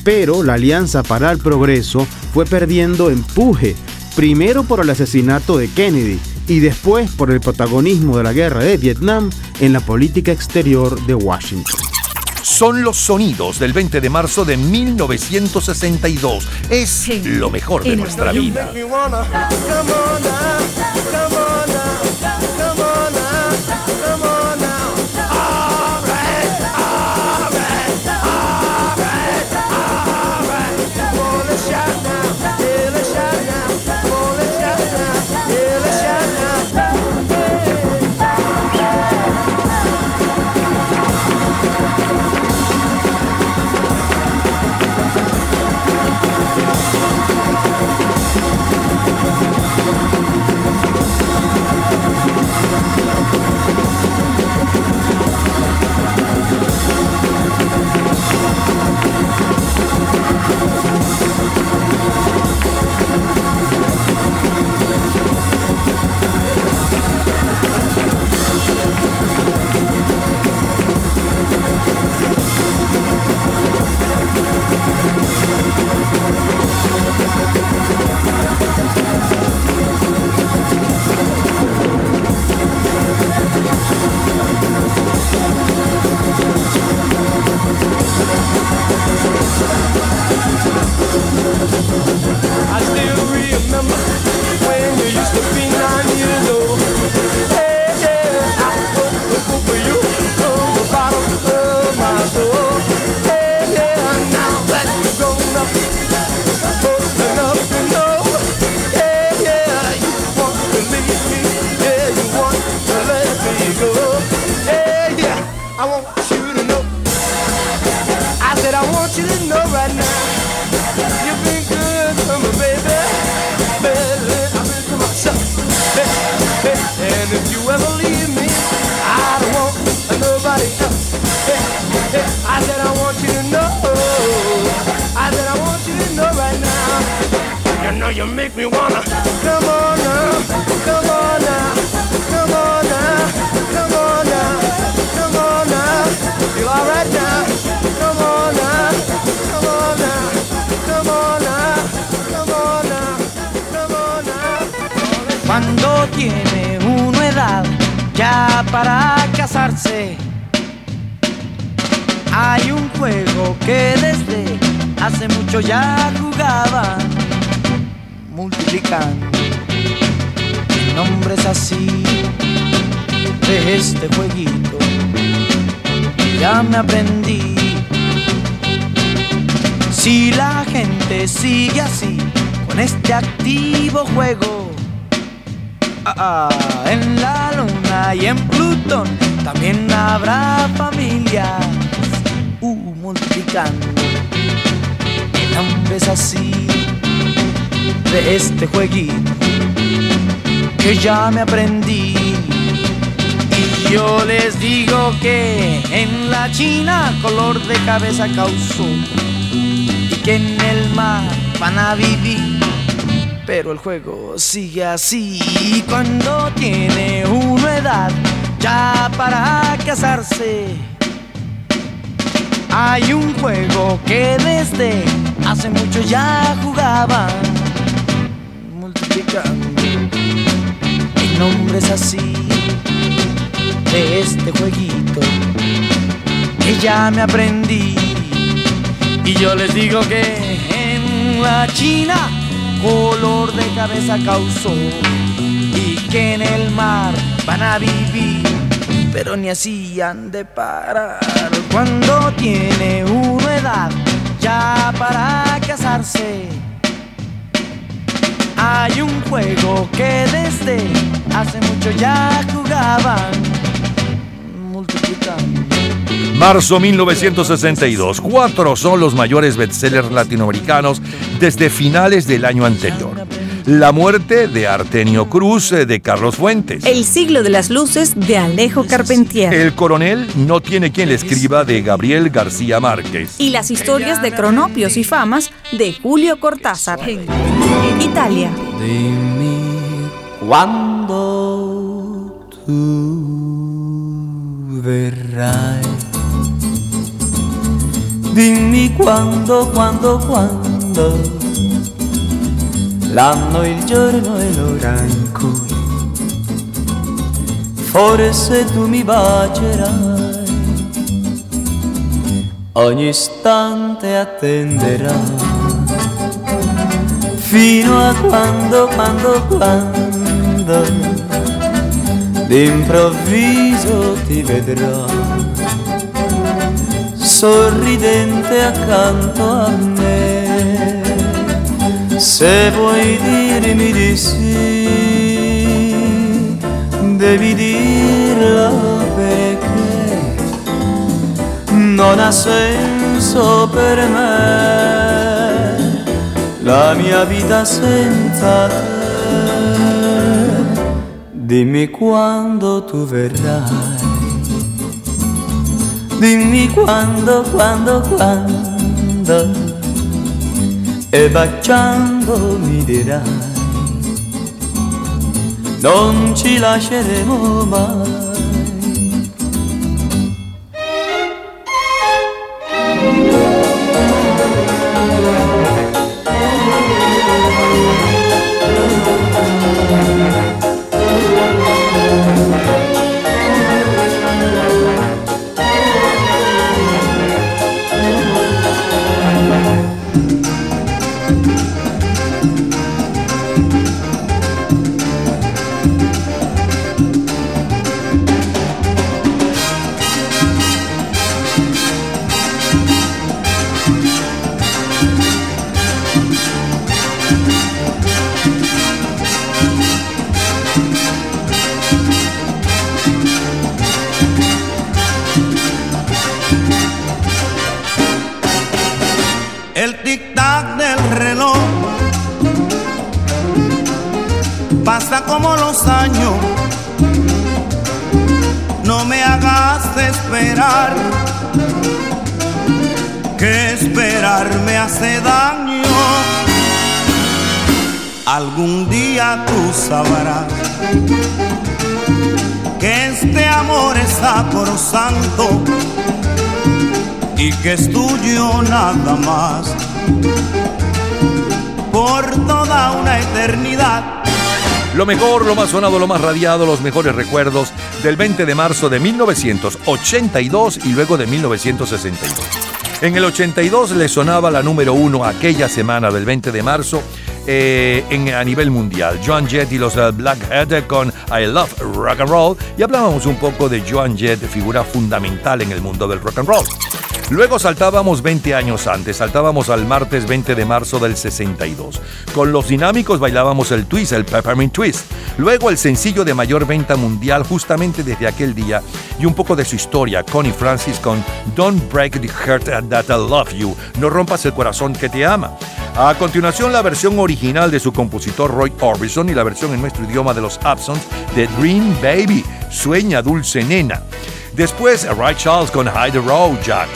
Speaker 8: Pero la Alianza para el Progreso fue perdiendo empuje, primero por el asesinato de Kennedy y después por el protagonismo de la guerra de Vietnam en la política exterior de Washington.
Speaker 3: Son los sonidos del 20 de marzo de 1962. Es lo mejor de nuestra vida.
Speaker 21: Thank
Speaker 10: I still remember when you used to be nine years old. Now. You make me wanna. Come on now, come on now, come on now, come on now, come on now. Feel alright now. Come on now, come on now, come on now, come on now, come on now.
Speaker 22: Cuando tiene uno edad ya para casarse, hay un juego que desde hace mucho ya jugaba, multiplicando nombres así de este jueguito. Ya me aprendí. Si la gente sigue así con este activo juego, ah, ah, en la luna y en Plutón también habrá familias uh, multiplicando nombres así de este jueguito que ya me aprendí. Y yo les digo que en la China color de cabeza causó y que en el mar van a vivir. Pero el juego sigue así y cuando tiene una edad ya para casarse. Hay un juego que desde hace mucho ya jugaban, multiplicando en nombres así de este jueguito que ya me aprendí. Y yo les digo que en la China color de cabeza causó y que en el mar van a vivir, pero ni así han de parar cuando tiene una edad ya para casarse. Hay un juego que desde hace mucho ya jugaban, multiplicando.
Speaker 3: Marzo 1962. Cuatro son los mayores bestsellers latinoamericanos desde finales del año anterior. La muerte de Artenio Cruz eh, de Carlos Fuentes.
Speaker 2: El siglo de las luces de Alejo Carpentier.
Speaker 3: El coronel no tiene quien le escriba de Gabriel García Márquez.
Speaker 2: Y las historias de cronopios y famas de Julio Cortázar. Italia.
Speaker 22: Dimmi quando tu verrai. Dimmi quando, quando, quando. L'anno, il giorno e l'ora in cui forse tu mi bacerai. Ogni istante attenderai fino a quando, quando, quando d'improvviso ti vedrò sorridente accanto a me. Se vuoi dirmi di sì, devi dirlo perché non ha senso per me. La mia vita senza te. Dimmi quando tu verrai, dimmi quando, quando, quando, e baciando mi dirai, non ci lasceremo mai.
Speaker 23: Es sacrosanto y que es tuyo nada más por toda una eternidad.
Speaker 3: Lo mejor, lo más sonado, lo más radiado, los mejores recuerdos del 20 de marzo de 1982 y luego de 1962. En el 82 le sonaba la número uno aquella semana del 20 de marzo eh, en, a nivel mundial. Joan Jett y los uh, Blackhead con I Love Rock and Roll y hablábamos un poco de Joan Jett, figura fundamental en el mundo del rock and roll. Luego saltábamos 20 años antes, saltábamos al martes 20 de marzo del 62. Con los dinámicos bailábamos el twist, el peppermint twist. Luego el sencillo de mayor venta mundial justamente desde aquel día y un poco de su historia, Connie Francis con Don't Break the Heart That I Love You, no rompas el corazón que te ama. A continuación la versión original de su compositor Roy Orbison y la versión en nuestro idioma de los Absons de Dream Baby, Sueña Dulce Nena. Después Ray Charles con Hide the Road Jack.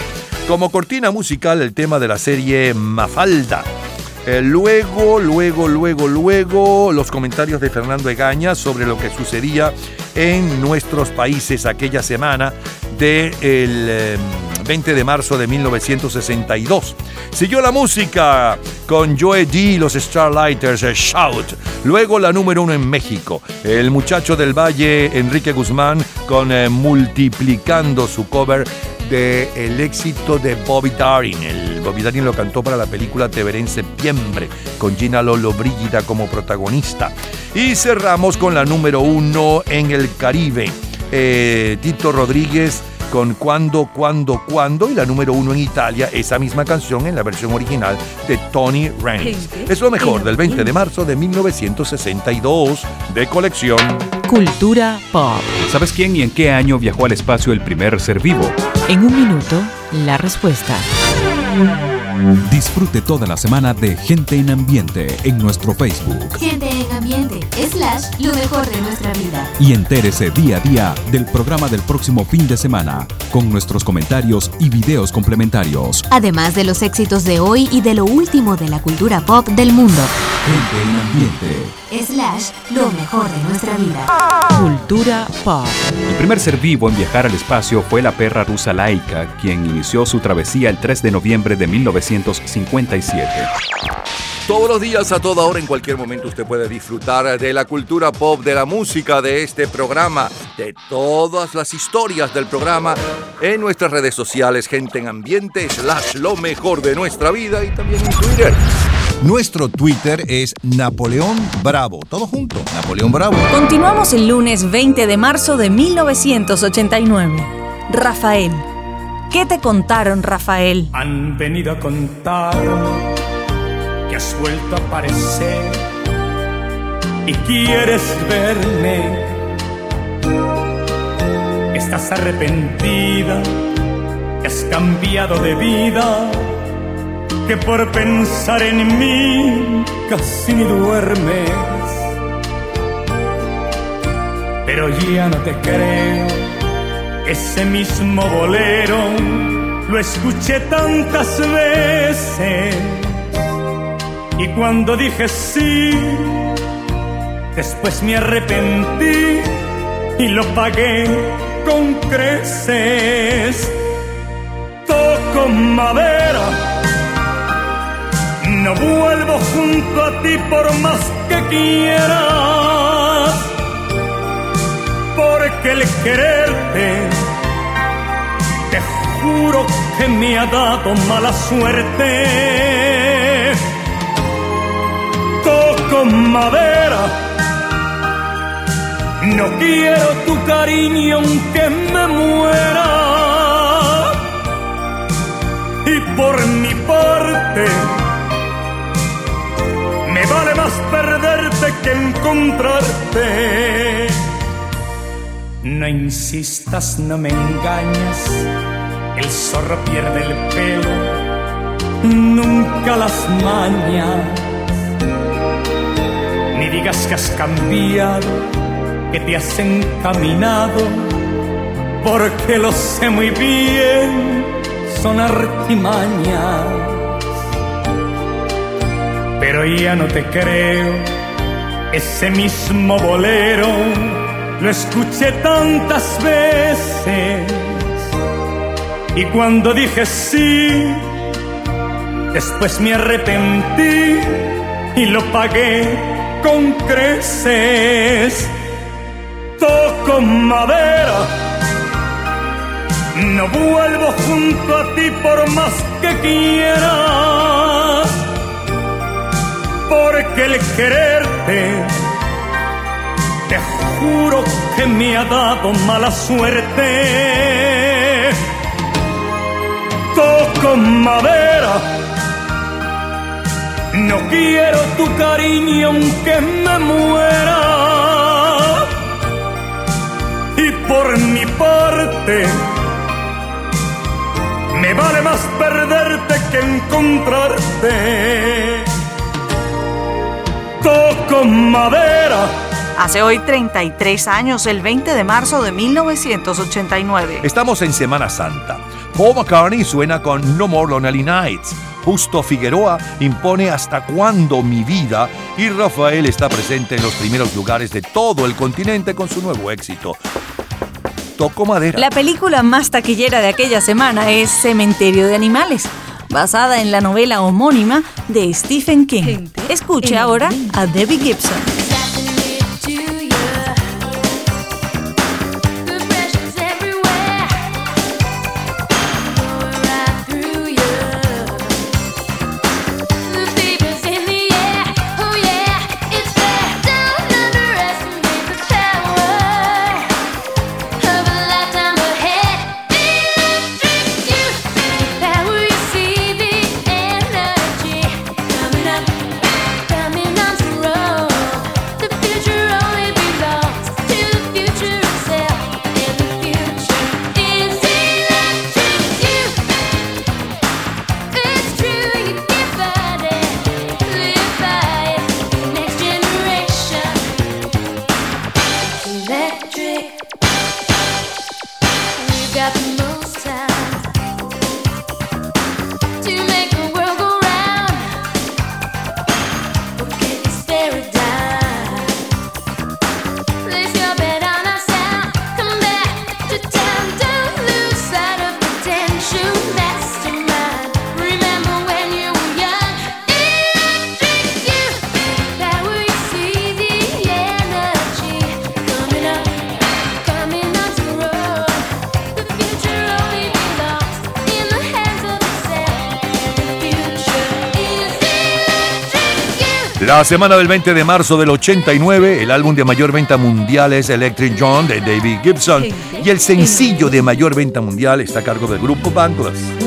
Speaker 3: Como cortina musical el tema de la serie Mafalda. Eh, luego, luego, luego, luego los comentarios de Fernando Egaña sobre lo que sucedía en nuestros países aquella semana del de 20 de marzo de 1962. Siguió la música con Joe D y los Starlighters, eh, Shout. Luego la número uno en México, el muchacho del Valle, Enrique Guzmán, con eh, Multiplicando su cover de el éxito de Bobby Darin. El Bobby Darin lo cantó para la película Te en septiembre, con Gina Lolo Brígida como protagonista. Y cerramos con la número uno en el Caribe. Eh, Tito Rodríguez con Cuando, Cuando, Cuando y la número uno en Italia, esa misma canción en la versión original de Tony Reigns. Es lo mejor del 20 de marzo de 1962 de colección.
Speaker 1: Cultura pop.
Speaker 24: ¿Sabes quién y en qué año viajó al espacio el primer ser vivo?
Speaker 1: En un minuto, la respuesta.
Speaker 6: Disfrute toda la semana de Gente en Ambiente en nuestro Facebook.
Speaker 11: Gente en ambiente, slash, lo mejor de nuestra vida.
Speaker 6: Y entérese día a día del programa del próximo fin de semana, con nuestros comentarios y videos complementarios.
Speaker 11: Además de los éxitos de hoy y de lo último de la cultura pop del mundo.
Speaker 6: Gente en Ambiente.
Speaker 11: Slash, lo mejor de nuestra vida.
Speaker 1: Cultura pop.
Speaker 24: El primer ser vivo en viajar al espacio fue la perra rusa Laika, quien inició su travesía el 3 de noviembre de 1957.
Speaker 3: Todos los días, a toda hora, en cualquier momento, usted puede disfrutar de la cultura pop, de la música, de este programa, de todas las historias del programa en nuestras redes sociales, gente en ambiente, slash lo mejor de nuestra vida y también en Twitter. Nuestro Twitter es Napoleón Bravo. Todo junto, Napoleón Bravo.
Speaker 2: Continuamos el lunes 20 de marzo de 1989. Rafael. ¿Qué te contaron, Rafael?
Speaker 25: Han venido a contarme que has vuelto a aparecer y quieres verme. Estás arrepentida, que has cambiado de vida, que por pensar en mí casi ni duermes. Pero ya no te creo, ese mismo bolero lo escuché tantas veces. Y cuando dije sí, después me arrepentí y lo pagué con creces. Toco madera, no vuelvo junto a ti por más que quieras, porque el quererte, te juro que me ha dado mala suerte toco madera. No quiero tu cariño aunque me muera. Y por mi parte, me vale más perderte que encontrarte. No insistas, no me engañas. El zorro pierde el pelo, nunca las mañas ni digas que has cambiado, que te has encaminado, porque lo sé muy bien, son artimañas. pero ya no te creo. Ese mismo bolero lo escuché tantas veces. Y cuando dije sí, después me arrepentí y lo pagué con creces. Toco madera, no vuelvo junto a ti por más que quieras, porque el quererte, te juro que me ha dado mala suerte. Toco madera, no quiero tu cariño aunque me muera. Y por mi parte, me vale más perderte que encontrarte. Toco madera.
Speaker 7: Hace hoy 33 años, el 20 de marzo de 1989.
Speaker 3: Estamos en Semana Santa. Paul McCartney suena con No More Lonely Nights. Justo Figueroa impone Hasta cuándo mi vida y Rafael está presente en los primeros lugares de todo el continente con su nuevo éxito. Toco madera.
Speaker 7: La película más taquillera de aquella semana es Cementerio de Animales, basada en la novela homónima de Stephen King. Escuche ahora a Debbie Gibson.
Speaker 3: Semana del 20 de marzo del 89, el álbum de mayor venta mundial es Electric John de David Gibson y el sencillo de mayor venta mundial está a cargo del grupo Bangless.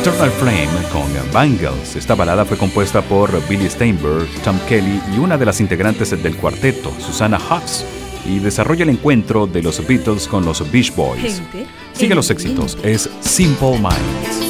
Speaker 26: Eternal Flame
Speaker 10: con Bangles. Esta balada fue compuesta por Billy Steinberg, Tom Kelly y una de las integrantes del cuarteto, Susana Hawks, y desarrolla el encuentro de los Beatles con los Beach Boys. Sigue los éxitos, es Simple Minds.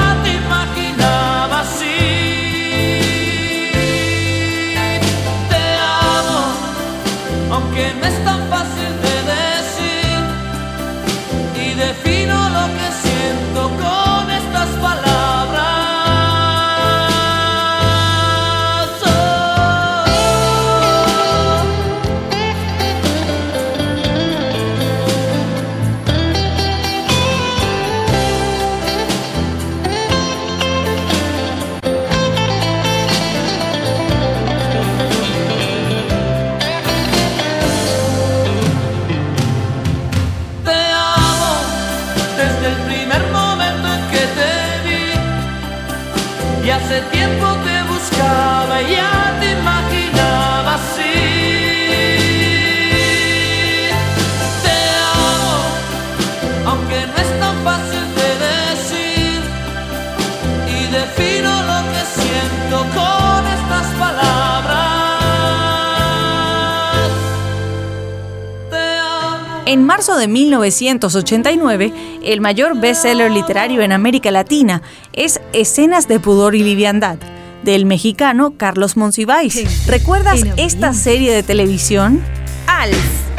Speaker 2: marzo de 1989, el mayor bestseller literario en América Latina es Escenas de pudor y liviandad, del mexicano Carlos Monsiváis. ¿Recuerdas esta serie de televisión? Alf.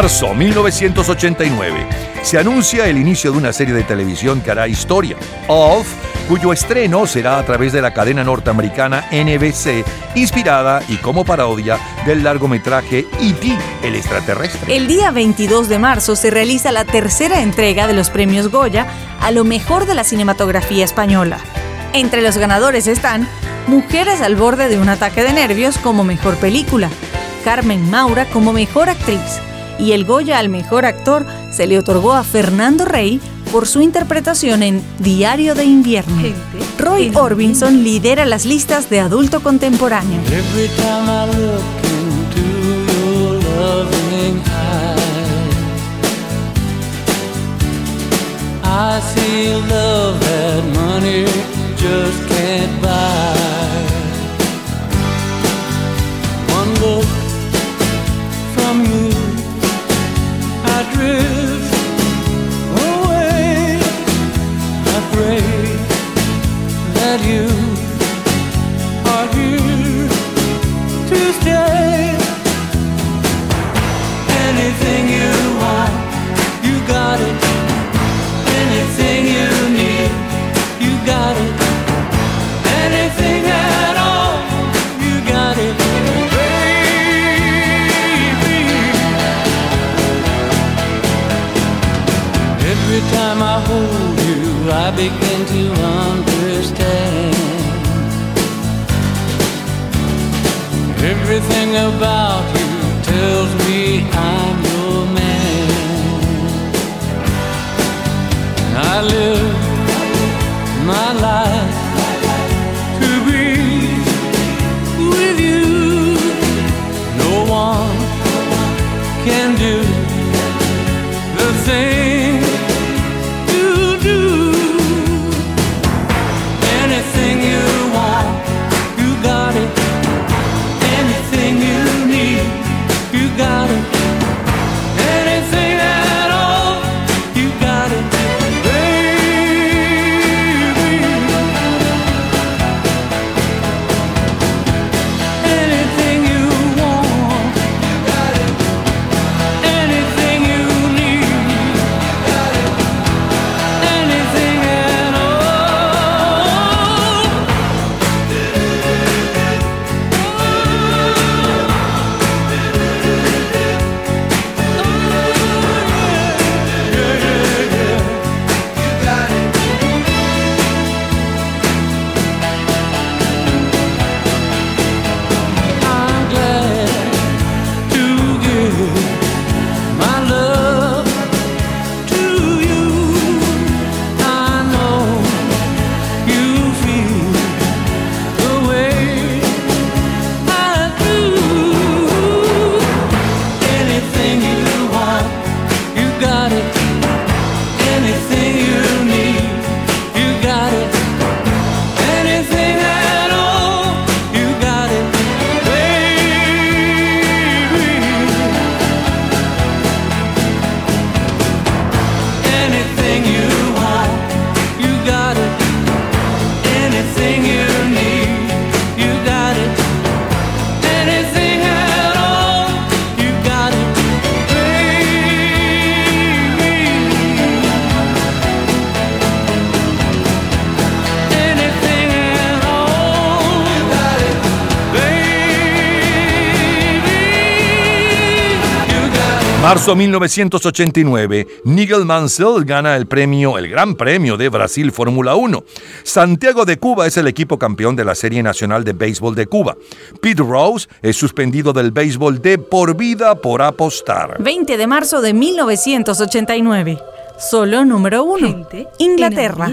Speaker 3: Marzo 1989. Se anuncia el inicio de una serie de televisión que hará historia, Off, cuyo estreno será a través de la cadena norteamericana NBC, inspirada y como parodia del largometraje E.T., el extraterrestre.
Speaker 2: El día 22 de marzo se realiza la tercera entrega de los premios Goya a lo mejor de la cinematografía española. Entre los ganadores están Mujeres al borde de un ataque de nervios como mejor película, Carmen Maura como mejor actriz y el Goya al mejor actor se le otorgó a Fernando Rey por su interpretación en Diario de Invierno. Roy Orbison lidera las listas de adulto contemporáneo.
Speaker 27: I see love that money just can't buy. About you tells me I'm your man. I live
Speaker 3: Marzo 1989, Nigel Mansell gana el premio, el Gran Premio de Brasil Fórmula 1. Santiago de Cuba es el equipo campeón de la Serie Nacional de Béisbol de Cuba. Pete Rose es suspendido del béisbol de por vida por apostar.
Speaker 7: 20 de marzo de 1989. Solo número uno. Inglaterra.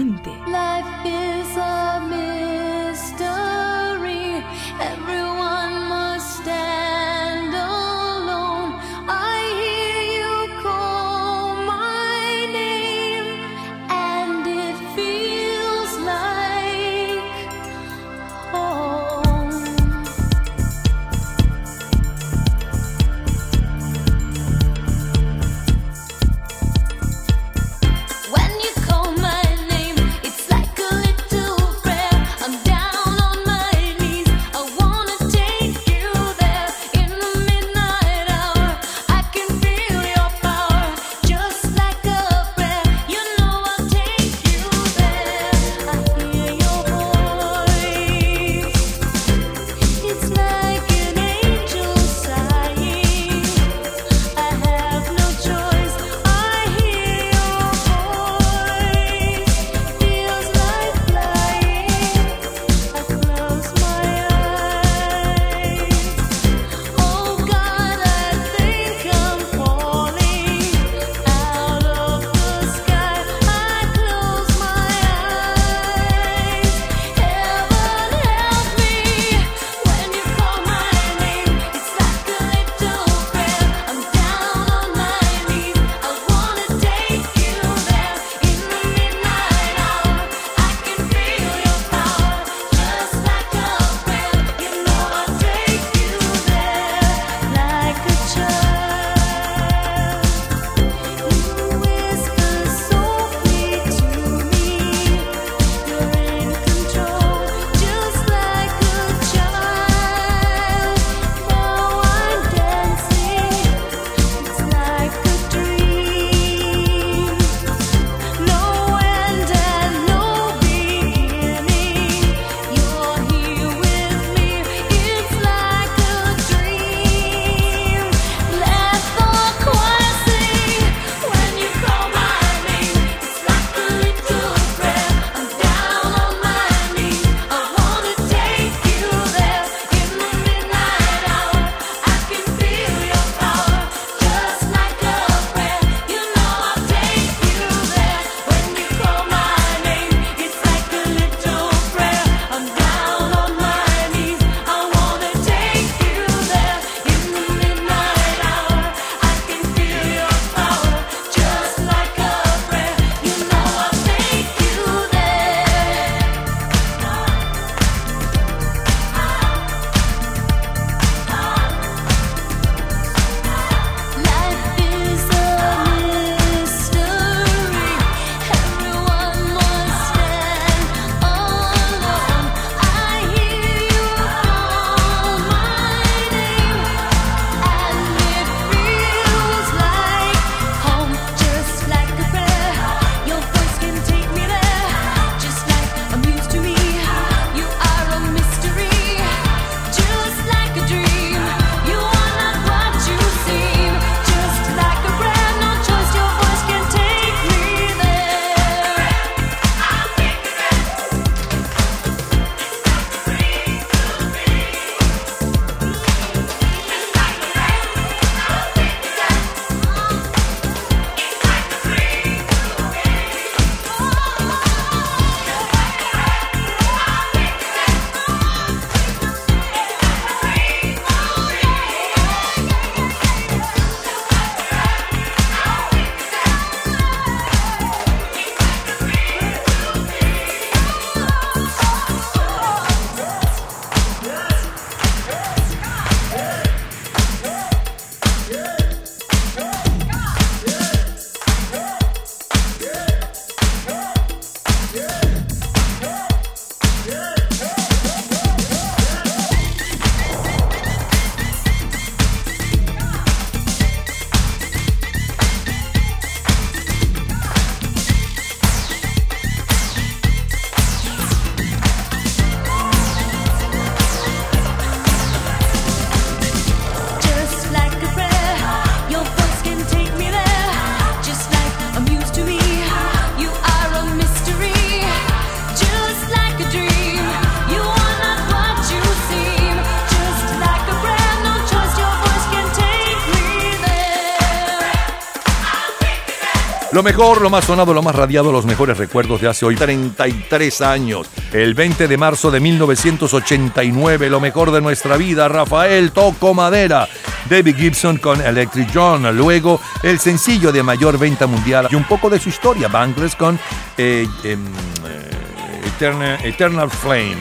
Speaker 3: Mejor, lo más sonado, lo más radiado, los mejores recuerdos de hace hoy 33 años. El 20 de marzo de 1989, lo mejor de nuestra vida, Rafael Toco Madera. David Gibson con Electric John. Luego, el sencillo de mayor venta mundial y un poco de su historia, Bangless con eh, em, eh, Eternal, Eternal Flame.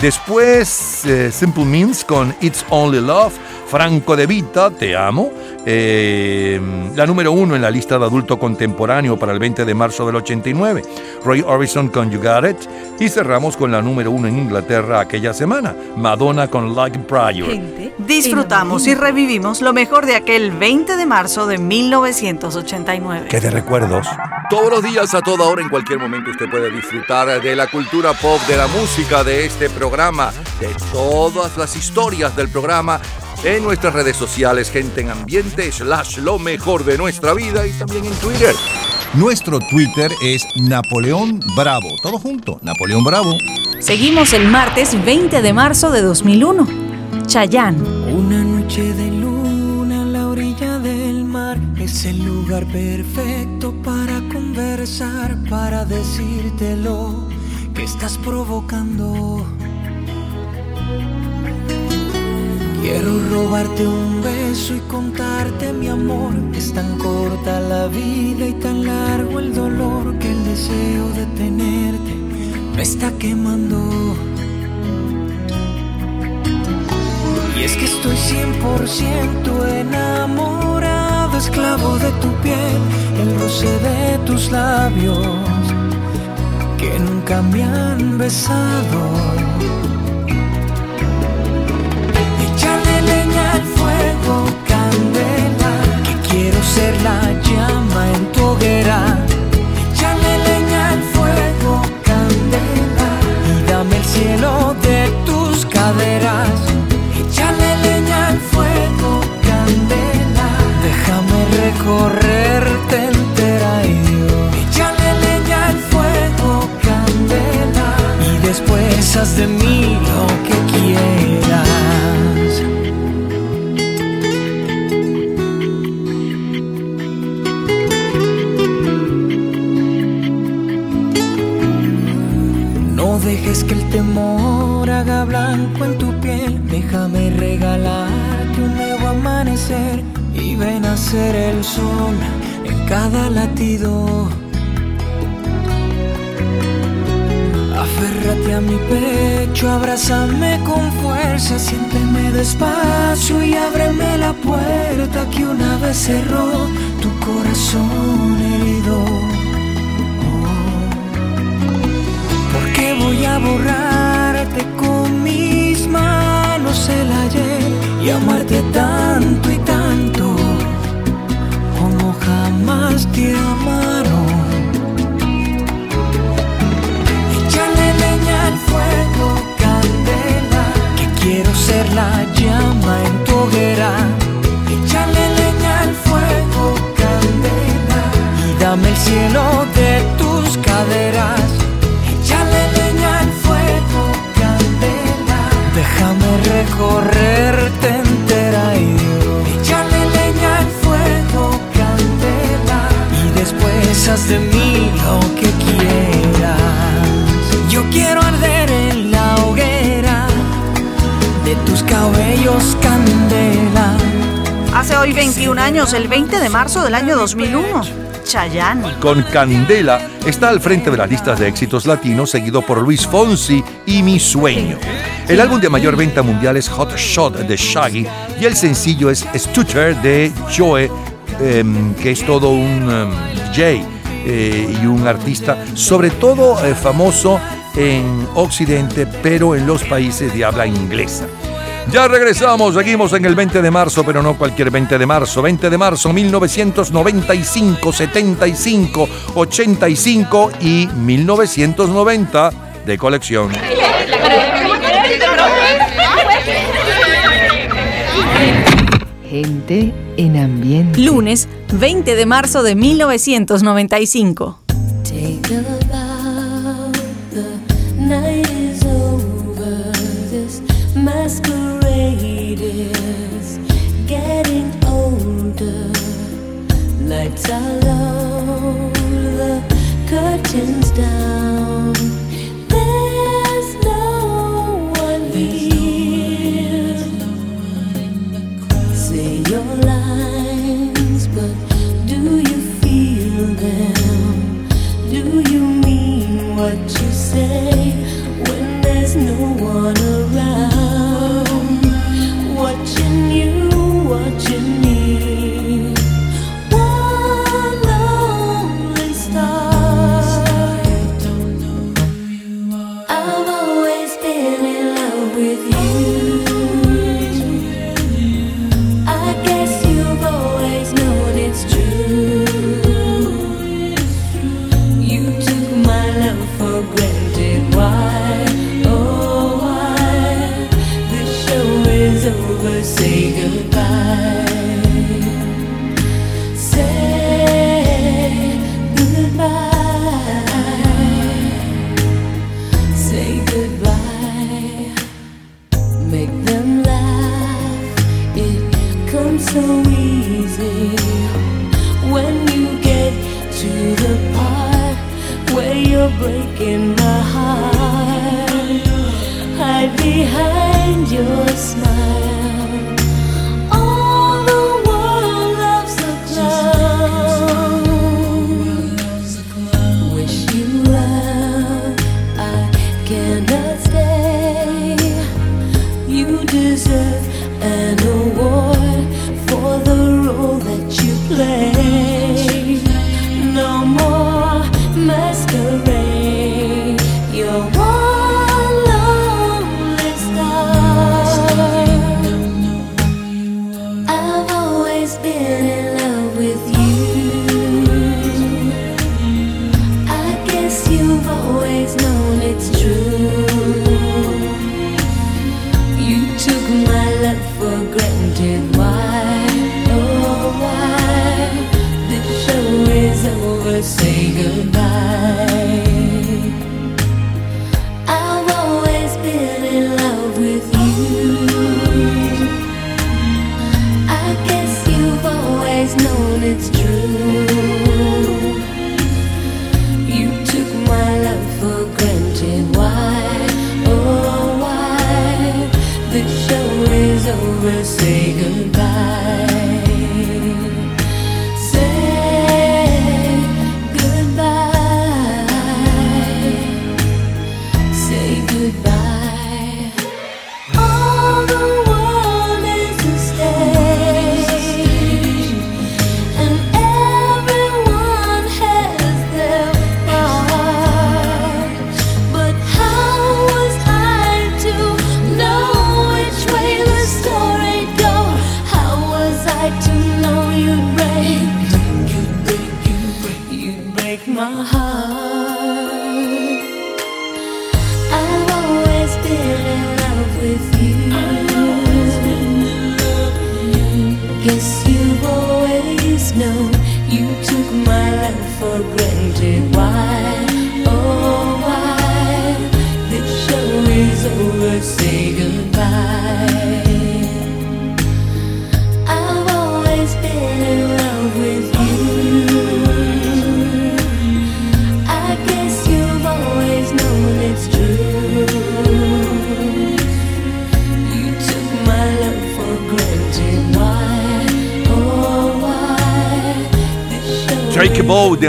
Speaker 3: Después, eh, Simple Means con It's Only Love. Franco De Vita, Te Amo. Eh, la número uno en la lista de adulto contemporáneo para el 20 de marzo del 89. Roy Orbison con You Got It. Y cerramos con la número uno en Inglaterra aquella semana. Madonna con Like a Prayer.
Speaker 2: Disfrutamos y revivimos lo mejor de aquel 20 de marzo de 1989.
Speaker 3: ¿Qué de recuerdos?
Speaker 28: Todos los días, a toda hora, en cualquier momento, usted puede disfrutar de la cultura pop, de la música, de este programa, de todas las historias del programa en nuestras redes sociales, gente en ambiente, slash lo mejor de nuestra vida y también en Twitter.
Speaker 3: Nuestro Twitter es Napoleón Bravo. Todo junto, Napoleón Bravo.
Speaker 2: Seguimos el martes 20 de marzo de 2001. Chayán.
Speaker 12: Una noche de luna a la orilla del mar es el lugar perfecto para conversar, para decirte lo que estás provocando. Quiero robarte un beso y contarte mi amor. Es tan corta la vida y tan largo el dolor que el deseo de tenerte me está quemando. Y es que estoy 100% enamorado, esclavo de tu piel, el roce de tus labios que nunca me han besado. Candela, que quiero ser la llama en tu hoguera. Échale leña al fuego, candela, y dame el cielo de tus caderas. Échale leña al fuego, candela, déjame recorrerte entera y Échale leña al fuego, candela, y después haz de mí lo que quieras. Temor haga blanco en tu piel. Déjame regalarte un nuevo amanecer y ven a ser el sol en cada latido. Aférrate a mi pecho, abrázame con fuerza, siénteme despacio y ábreme la puerta que una vez cerró tu corazón herido. Porque voy a borrarte con mis manos el ayer y amarte tanto y tanto como jamás te amaron. Échale leña al fuego, candela, que quiero ser la llama en tu hoguera. Échale leña al fuego, candela, y dame el cielo de tus caderas. Recorrerte entera y Échale leña al fuego, candela. Y después haz de mí lo que quieras. Yo quiero arder en la hoguera de tus cabellos, candela.
Speaker 2: Hace hoy 21 años, el 20 de marzo del año 2001. Chayán.
Speaker 3: Con Candela está al frente de las listas de éxitos latinos, seguido por Luis Fonsi y Mi Sueño. El álbum de mayor venta mundial es Hot Shot de Shaggy y el sencillo es Stutter de Joe, em, que es todo un em, DJ eh, y un artista, sobre todo eh, famoso en Occidente, pero en los países de habla inglesa. Ya regresamos, seguimos en el 20 de marzo, pero no cualquier 20 de marzo. 20 de marzo 1995, 75, 85 y 1990 de colección.
Speaker 1: Gente en ambiente.
Speaker 2: Lunes 20 de marzo de 1995.
Speaker 7: Take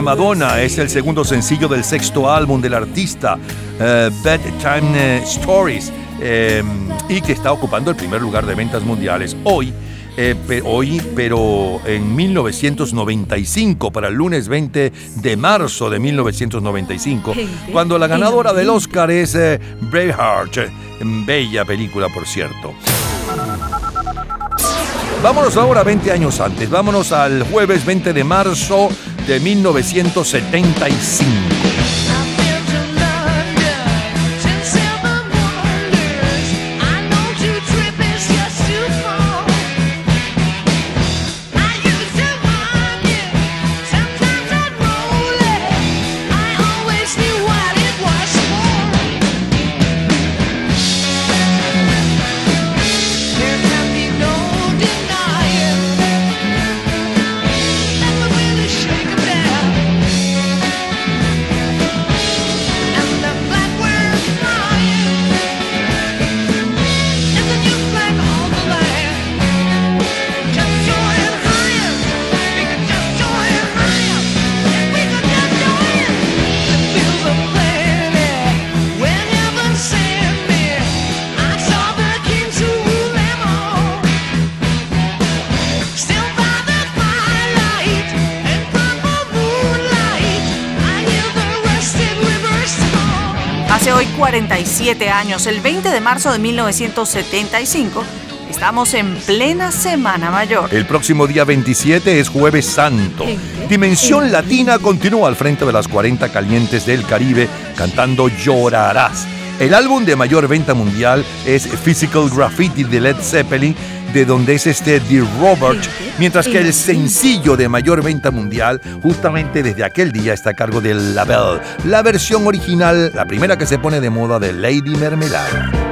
Speaker 3: Madonna es el segundo sencillo del sexto álbum del artista, uh, Bedtime Stories, em, y que está ocupando el primer lugar de ventas mundiales hoy. Eh, hoy, pero en 1995, para el lunes 20 de marzo de 1995, cuando la ganadora del Oscar es eh, Braveheart. Eh, bella película, por cierto. Vámonos ahora 20 años antes, vámonos al jueves 20 de marzo de 1975.
Speaker 2: 47 años, el 20 de marzo de 1975. Estamos en plena Semana Mayor.
Speaker 29: El próximo día 27 es Jueves Santo. Dimensión Latina continúa al frente de las 40 calientes del Caribe cantando Llorarás. El álbum de mayor venta mundial es Physical Graffiti de Led Zeppelin, de donde es este The Robert, mientras que el sencillo de mayor venta mundial, justamente desde aquel día, está a cargo de La Belle, la versión original, la primera que se pone de moda de Lady Mermelada.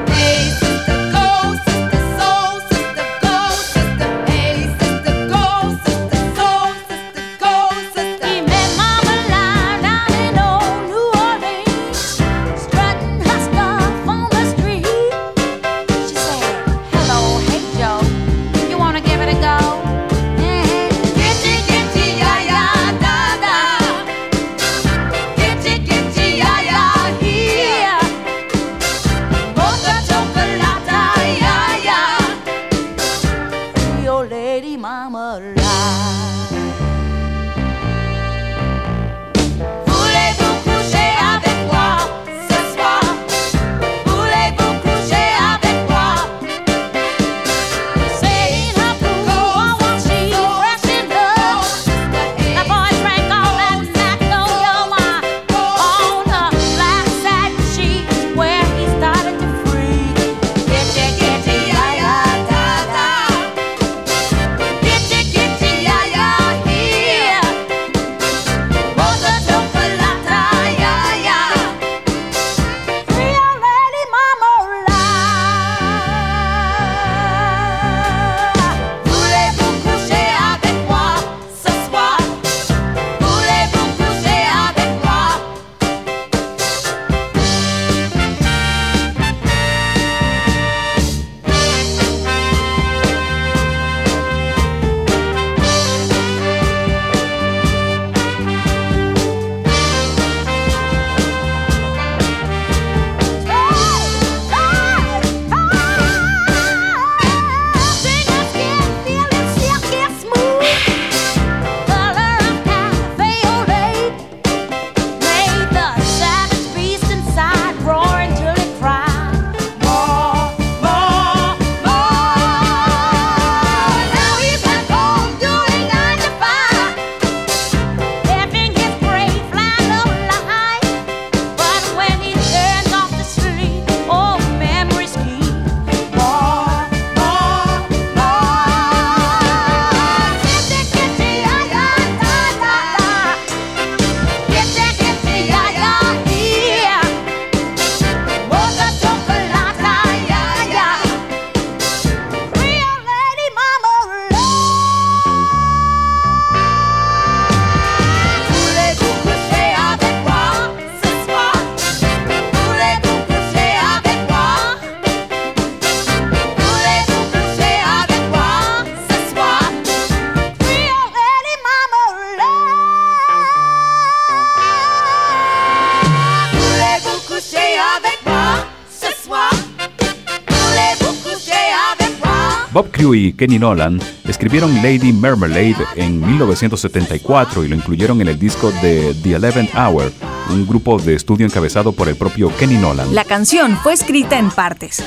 Speaker 21: Kenny Nolan escribieron Lady Marmalade en 1974 y lo incluyeron en el disco de The Eleventh Hour, un grupo de estudio encabezado por el propio Kenny Nolan.
Speaker 2: La canción fue escrita en partes.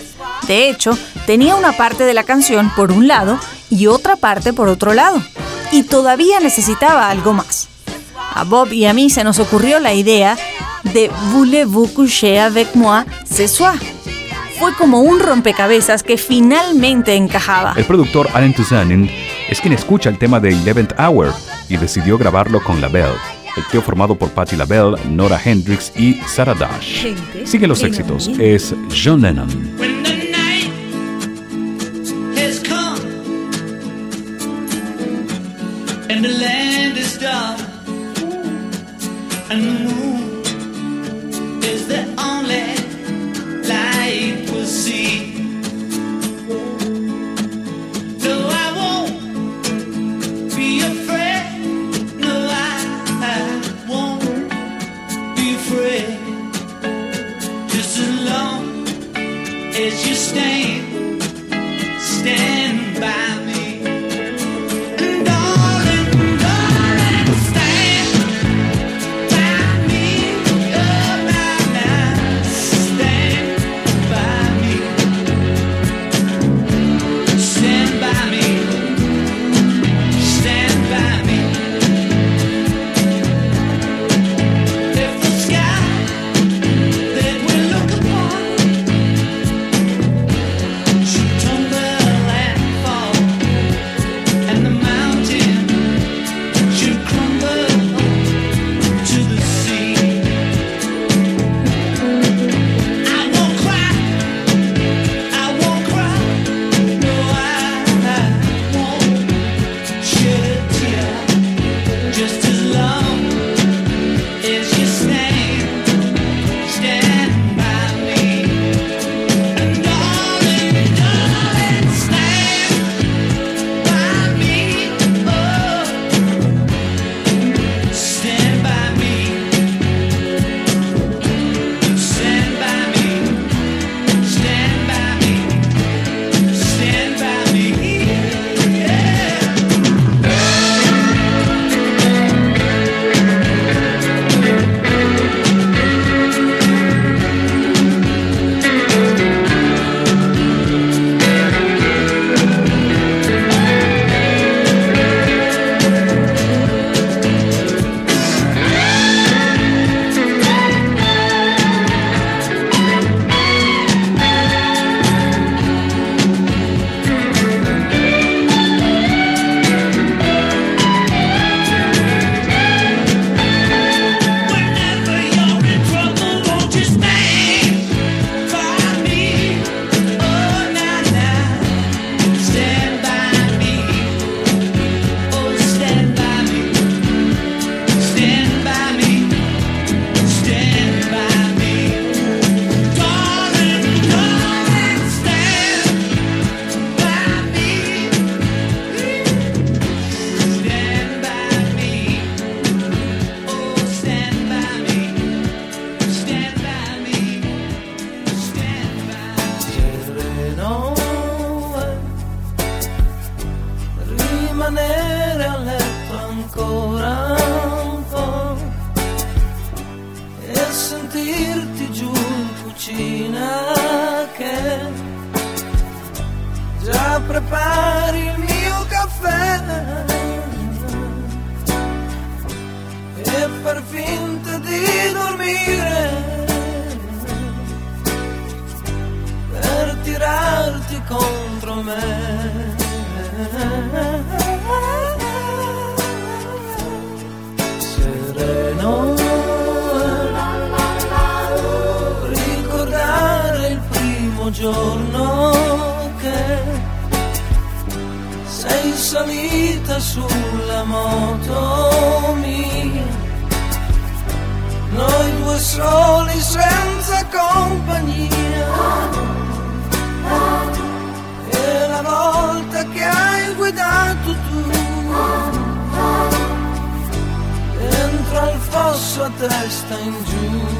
Speaker 2: De hecho, tenía una parte de la canción por un lado y otra parte por otro lado. Y todavía necesitaba algo más. A Bob y a mí se nos ocurrió la idea de Voulez-vous coucher avec moi ce soir? Fue como un rompecabezas que finalmente encajaba.
Speaker 21: El productor Alan Tuzanin es quien escucha el tema de Eleventh Hour y decidió grabarlo con LaBelle, el trío formado por Patti LaBelle, Nora Hendrix y Sarah Dash. Sigue los éxitos, es John Lennon.
Speaker 27: Di dormire per tirarti contro me. Sereno ricordare il primo giorno che sei salita sulla moto mia noi due soli senza compagnia. E la volta che hai guidato tu, dentro al fosso a testa in giù.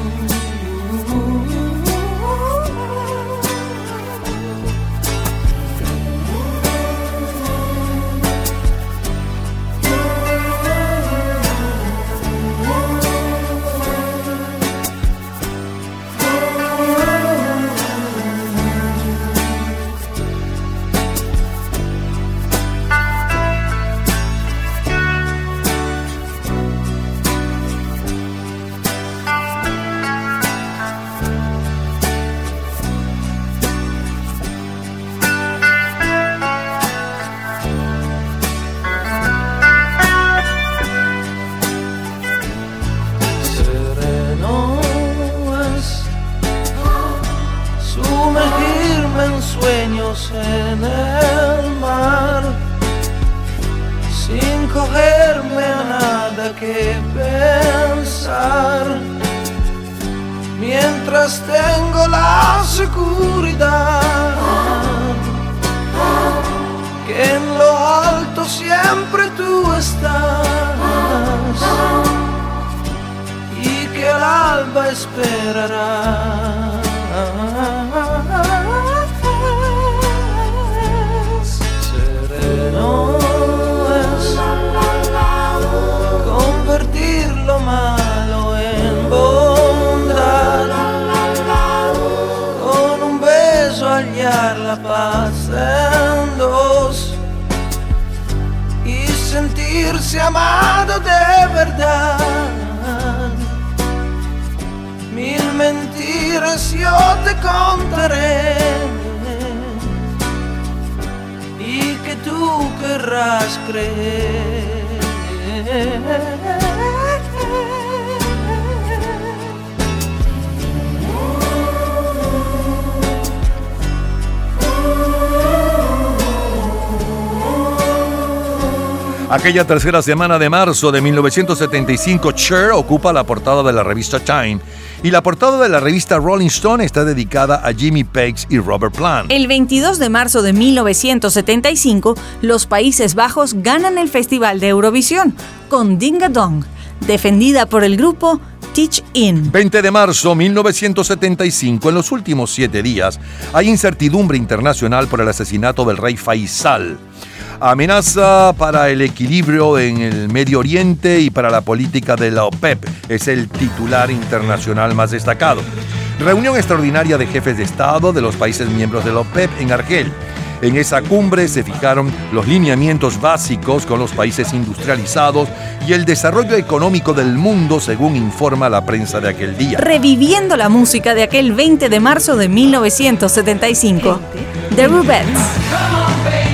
Speaker 3: Aquella tercera semana de marzo de 1975, Cher ocupa la portada de la revista Time y la portada de la revista Rolling Stone está dedicada a Jimmy Page y Robert Plant.
Speaker 2: El 22 de marzo de 1975, los Países Bajos ganan el Festival de Eurovisión con Dinga Dong, defendida por el grupo Teach In.
Speaker 3: 20 de marzo 1975, en los últimos siete días, hay incertidumbre internacional por el asesinato del rey Faisal. Amenaza para el equilibrio en el Medio Oriente y para la política de la OPEP. Es el titular internacional más destacado. Reunión extraordinaria de jefes de Estado de los países miembros de la OPEP en Argel. En esa cumbre se fijaron los lineamientos básicos con los países industrializados y el desarrollo económico del mundo, según informa la prensa de aquel día.
Speaker 2: Reviviendo la música de aquel 20 de marzo de 1975. The Rubettes.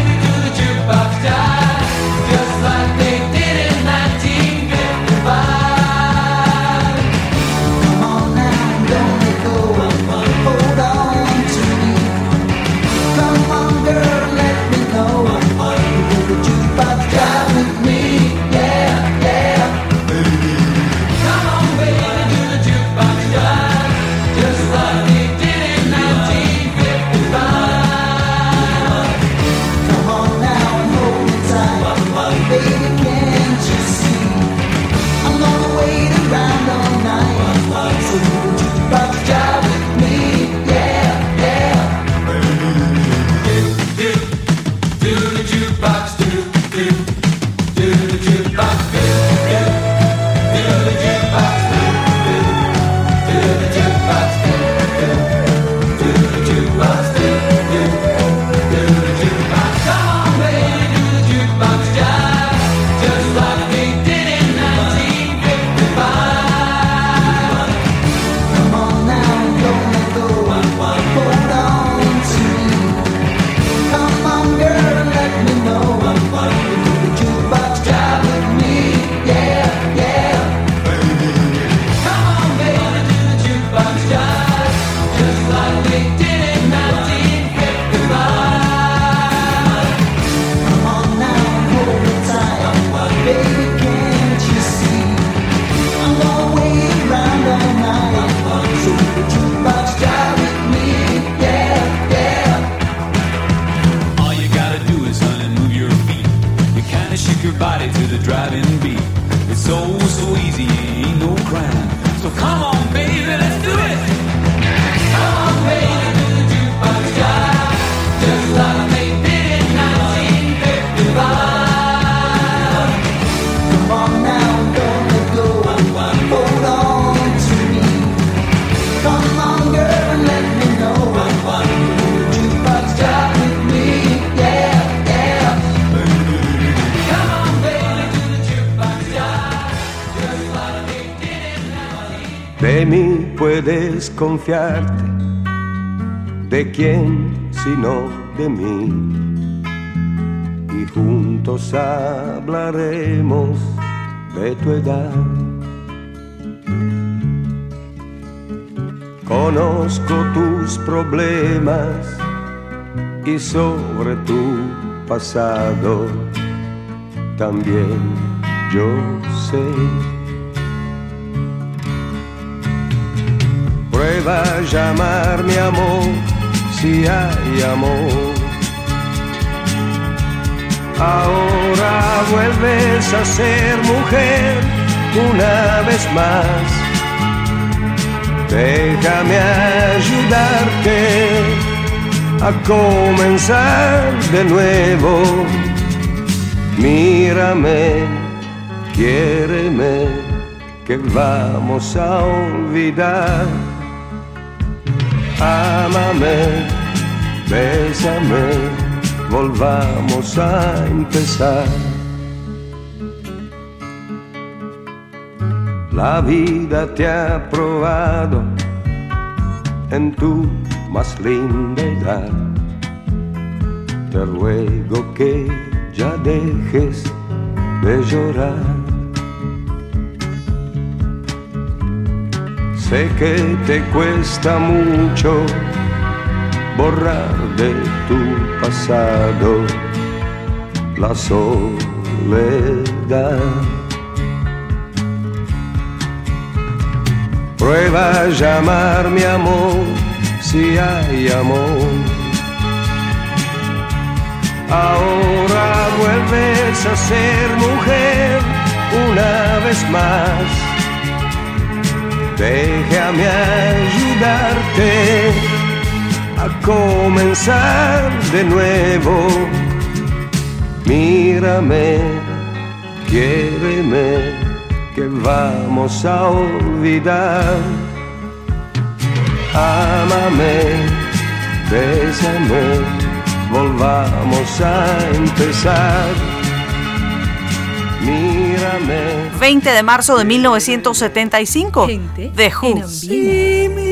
Speaker 15: De quién sino de mí. Y juntos hablaremos de tu edad. Conozco tus problemas y sobre tu pasado también yo sé. A llamarme amor si hay amor. Ahora vuelves a ser mujer una vez más. Déjame ayudarte a comenzar de nuevo. Mírame, quiéreme, que vamos a olvidar. Ámame, bésame, volvamos a empezar. La vida te ha probado en tu más linda edad. Te ruego que ya dejes de llorar. Sé que te cuesta mucho borrar de tu pasado la soledad. Prueba a llamar mi amor si hay amor. Ahora vuelves a ser mujer una vez más. Déjame ayudarte comenzar de nuevo. Mírame, quiéreme, que vamos a olvidar. Ámame, bésame, volvamos a empezar. Mírame.
Speaker 27: 20 de marzo de 1975. The Who.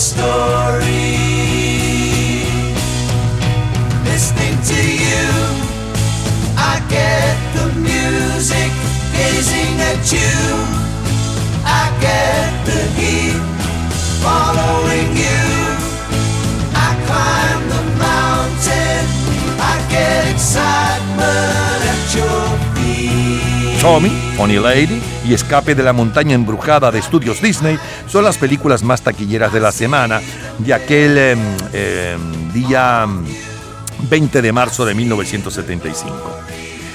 Speaker 10: Story.
Speaker 3: Tommy, Funny Lady y Escape de la Montaña Embrujada de Estudios Disney son las películas más taquilleras de la semana de aquel em, em, día em, 20 de marzo de 1975.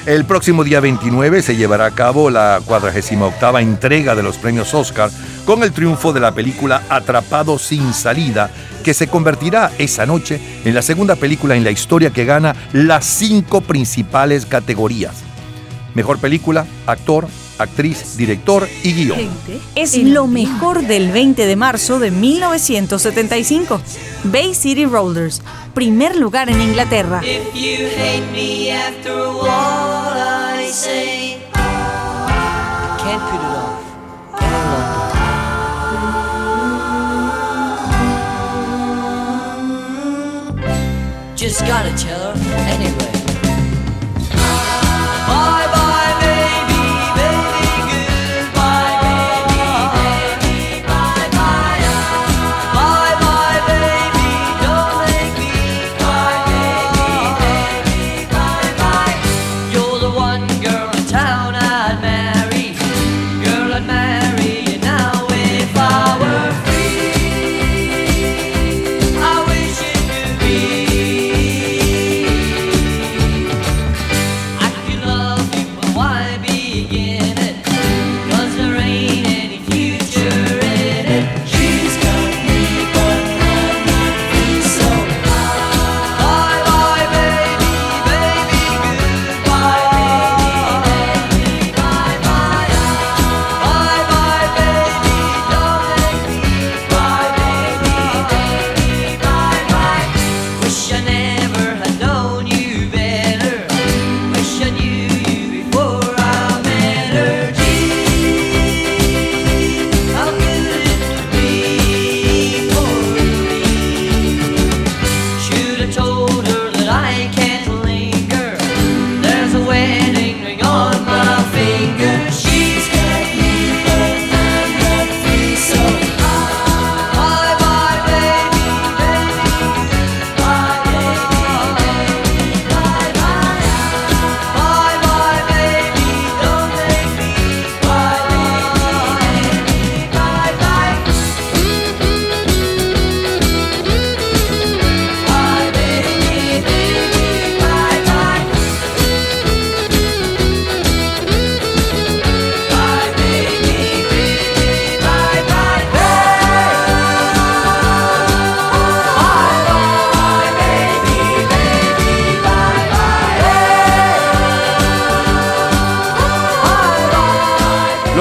Speaker 3: El próximo día 29 se llevará a cabo la 48 entrega de los premios Oscar con el triunfo de la película Atrapado sin salida, que se convertirá esa noche en la segunda película en la historia que gana las cinco principales categorías. Mejor película, actor, actriz, director y guion.
Speaker 2: Es lo mejor del 20 de marzo de 1975. Bay City Rollers, primer lugar en Inglaterra.
Speaker 30: Hate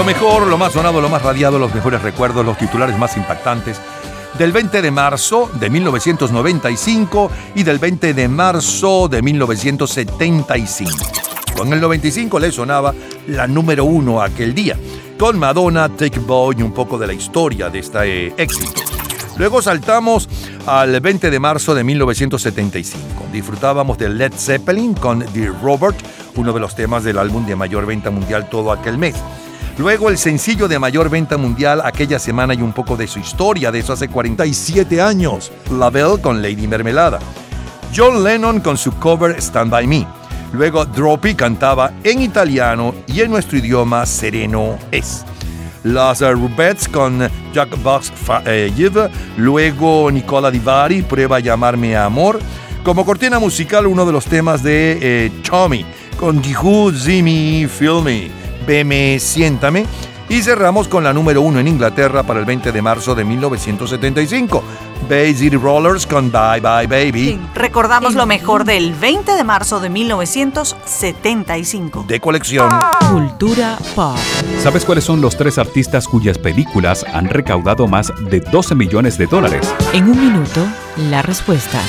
Speaker 3: Mejor, lo más sonado, lo más radiado, los mejores recuerdos, los titulares más impactantes del 20 de marzo de 1995 y del 20 de marzo de 1975. Con el 95 le sonaba la número uno aquel día. Con Madonna, Take Boy y un poco de la historia de este éxito. Luego saltamos al 20 de marzo de 1975. Disfrutábamos de Led Zeppelin con The Robert, uno de los temas del álbum de mayor venta mundial todo aquel mes. Luego el sencillo de mayor venta mundial aquella semana y un poco de su historia, de eso hace 47 años. La Belle con Lady Mermelada. John Lennon con su cover Stand By Me. Luego Droppy cantaba en italiano y en nuestro idioma sereno es. Las eh, Rubettes con Jack Box Give. Luego Nicola Di Bari, Prueba a llamarme amor. Como cortina musical, uno de los temas de eh, Tommy con Dihu Zimi Feel Veme, siéntame. Y cerramos con la número uno en Inglaterra para el 20 de marzo de 1975. Bay City Rollers con Bye Bye Baby.
Speaker 2: Recordamos lo mejor del 20 de marzo de 1975.
Speaker 3: De colección.
Speaker 6: Cultura pop.
Speaker 10: ¿Sabes cuáles son los tres artistas cuyas películas han recaudado más de 12 millones de dólares?
Speaker 1: En un minuto, la respuesta.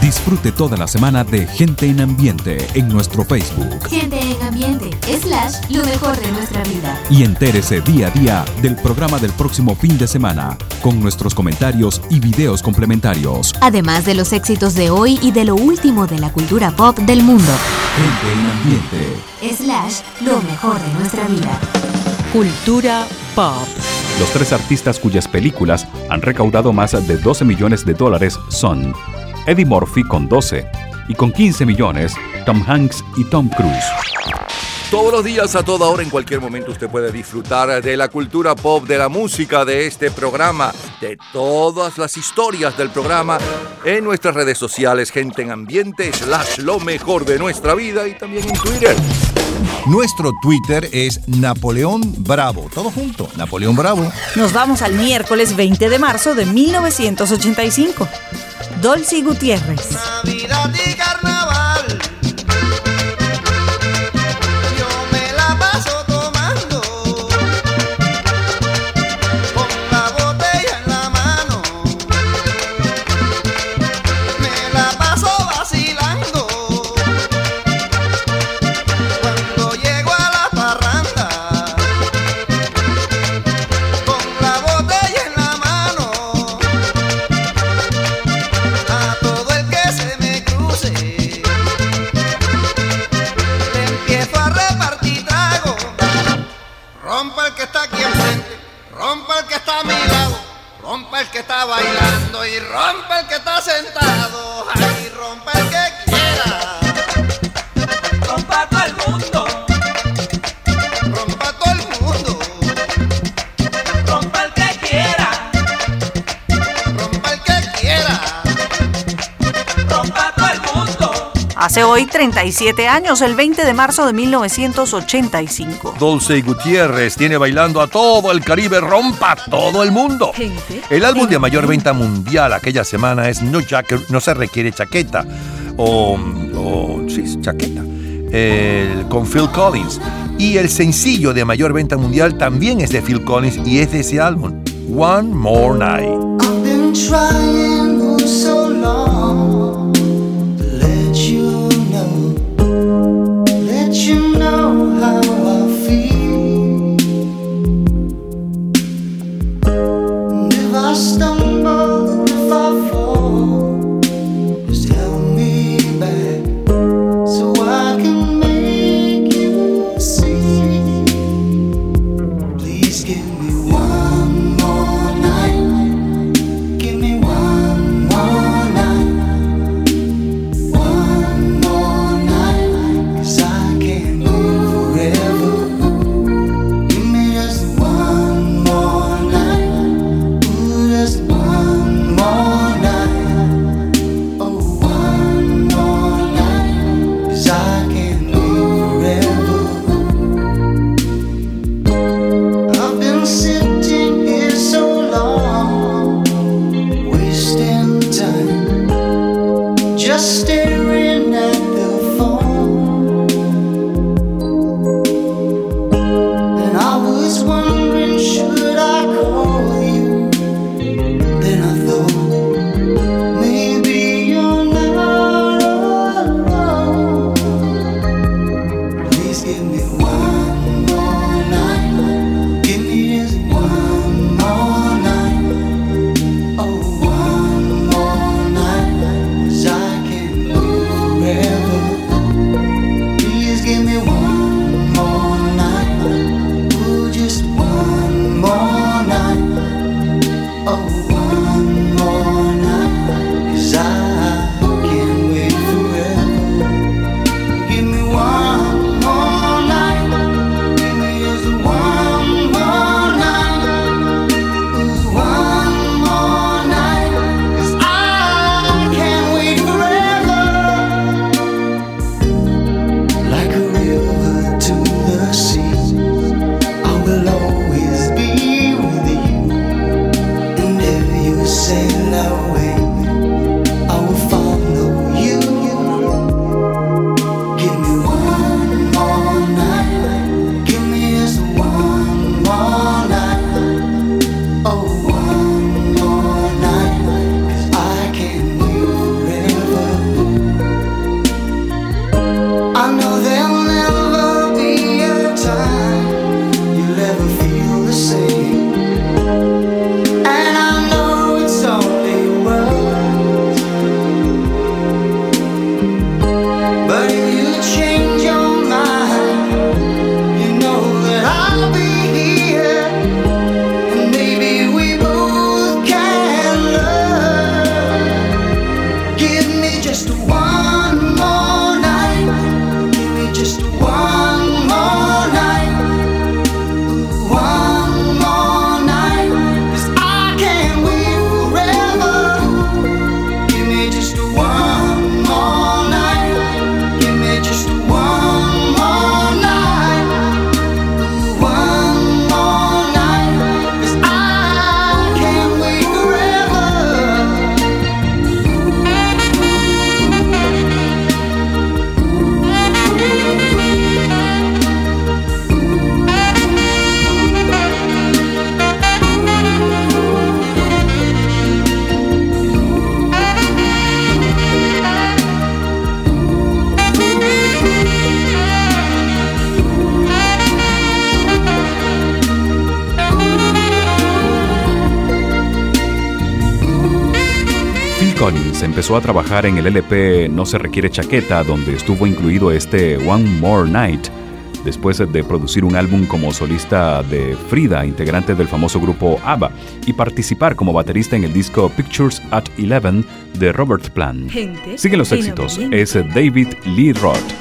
Speaker 6: Disfrute toda la semana de Gente en Ambiente en nuestro Facebook.
Speaker 11: Gente en ambiente, slash, lo mejor de nuestra vida.
Speaker 6: Y entérese día a día del programa del próximo fin de semana, con nuestros comentarios y videos complementarios.
Speaker 11: Además de los éxitos de hoy y de lo último de la cultura pop del mundo.
Speaker 6: Gente en Ambiente.
Speaker 11: Slash, lo mejor de nuestra vida.
Speaker 1: Cultura pop.
Speaker 10: Los tres artistas cuyas películas han recaudado más de 12 millones de dólares son Eddie Murphy con 12 y con 15 millones Tom Hanks y Tom Cruise.
Speaker 3: Todos los días, a toda hora, en cualquier momento, usted puede disfrutar de la cultura pop, de la música, de este programa, de todas las historias del programa en nuestras redes sociales, gente en ambiente, slash lo mejor de nuestra vida y también en Twitter. Nuestro Twitter es Napoleón Bravo. Todo junto, Napoleón Bravo.
Speaker 2: Nos vamos al miércoles 20 de marzo de 1985. Dolce Gutiérrez.
Speaker 10: Y. bailando
Speaker 2: Hace hoy 37 años, el 20 de marzo de 1985.
Speaker 3: Dolce Gutiérrez tiene bailando a todo el Caribe, rompa todo el mundo. El álbum de mayor venta mundial aquella semana es No, Jacket- no se requiere chaqueta. O, o sí, chaqueta. El- con Phil Collins. Y el sencillo de mayor venta mundial también es de Phil Collins y es de ese álbum. One More Night.
Speaker 10: been empezó a trabajar en el LP No se requiere chaqueta, donde estuvo incluido este One More Night, después de producir un álbum como solista de Frida, integrante del famoso grupo ABBA, y participar como baterista en el disco Pictures at Eleven de Robert Plant. Siguen los éxitos, es David Lee Roth.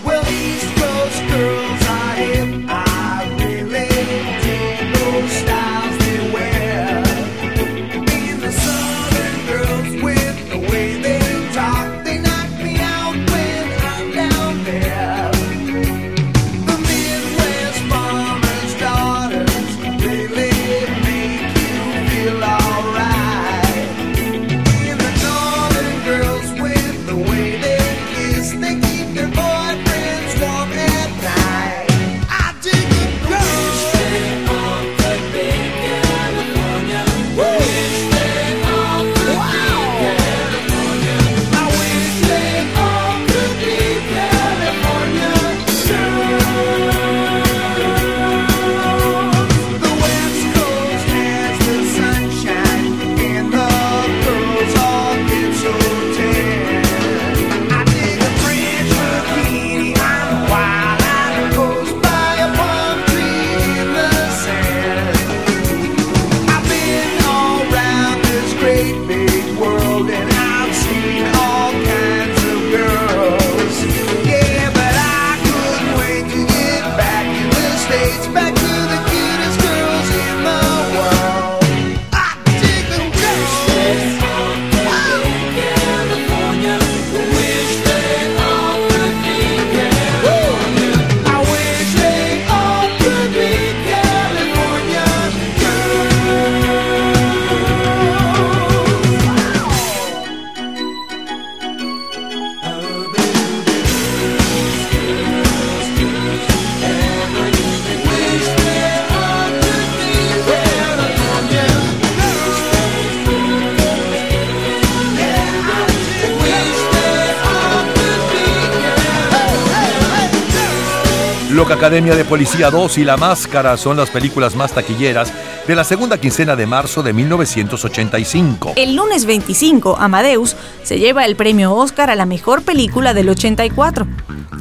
Speaker 3: Academia de Policía 2 y La Máscara son las películas más taquilleras de la segunda quincena de marzo de 1985.
Speaker 2: El lunes 25, Amadeus se lleva el premio Oscar a la mejor película del 84.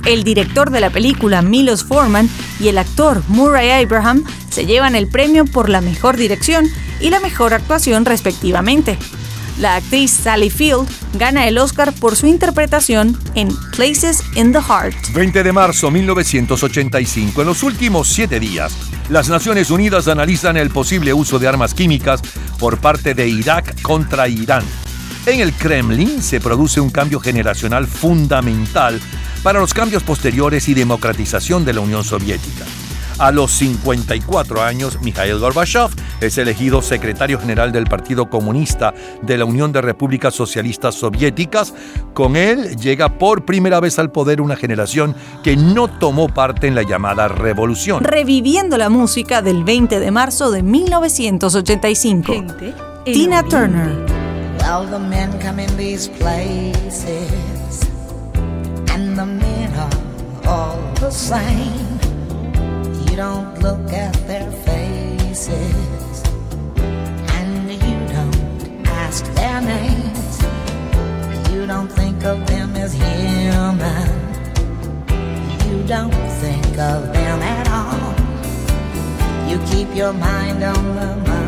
Speaker 2: El director de la película, Milos Forman, y el actor Murray Abraham se llevan el premio por la mejor dirección y la mejor actuación respectivamente. La actriz Sally Field gana el Oscar por su interpretación en Places in the Heart.
Speaker 3: 20 de marzo 1985. En los últimos siete días, las Naciones Unidas analizan el posible uso de armas químicas por parte de Irak contra Irán. En el Kremlin se produce un cambio generacional fundamental para los cambios posteriores y democratización de la Unión Soviética. A los 54 años, Mikhail Gorbachev es elegido secretario general del Partido Comunista de la Unión de Repúblicas Socialistas Soviéticas. Con él llega por primera vez al poder una generación que no tomó parte en la llamada revolución.
Speaker 2: Reviviendo la música del 20 de marzo de 1985. Tina Turner.
Speaker 31: Well, the men come in these places, and the men are all the same. You don't look at their faces, You don't think of them as human. You don't think of them at all. You keep your mind on the money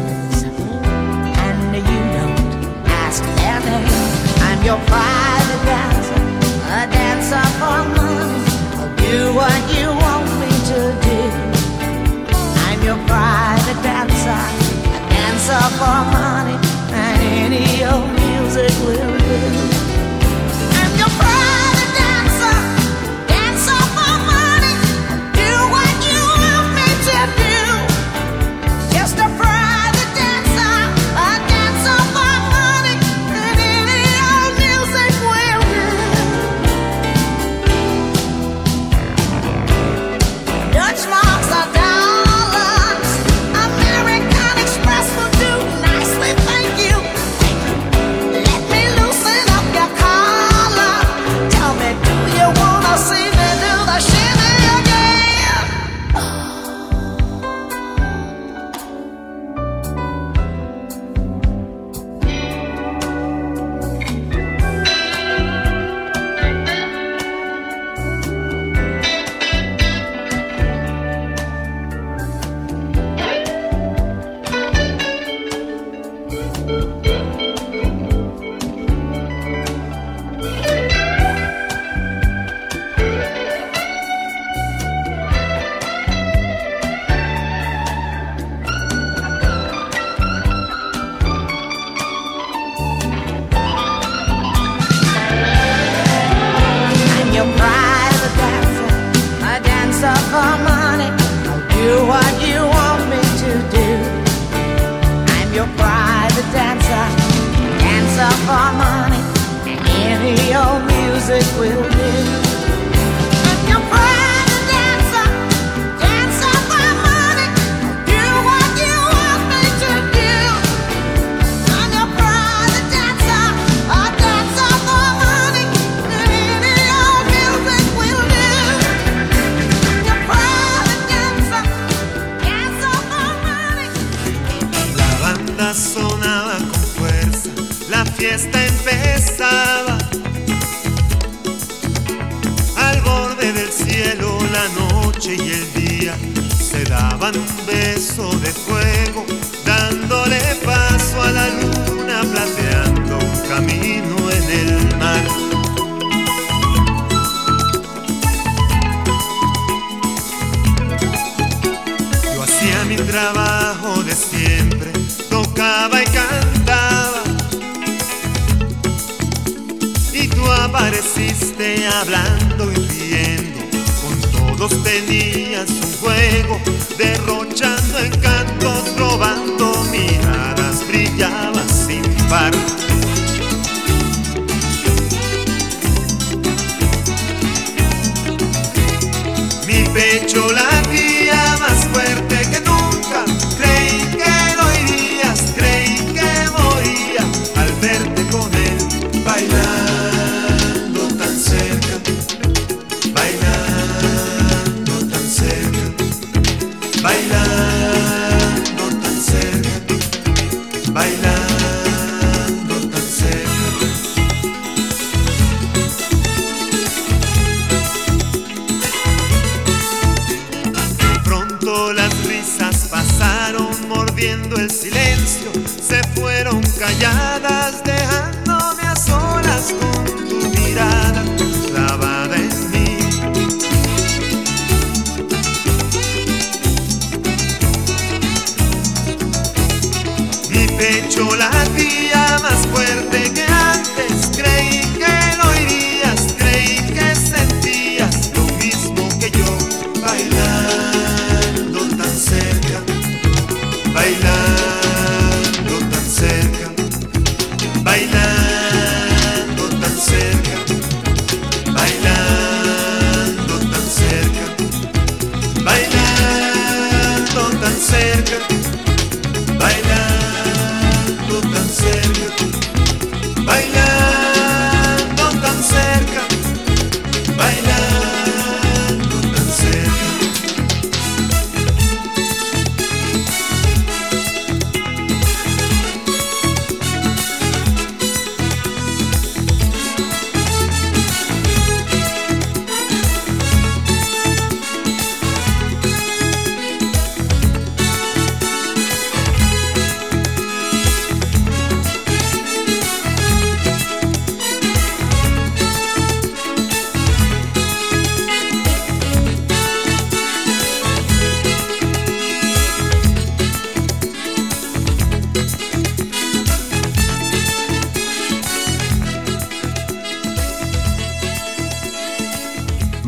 Speaker 31: I'm your private dancer, a dancer for money. I'll do what you want me to do.
Speaker 32: I'm your private dancer, a dancer for money, and any old music will do.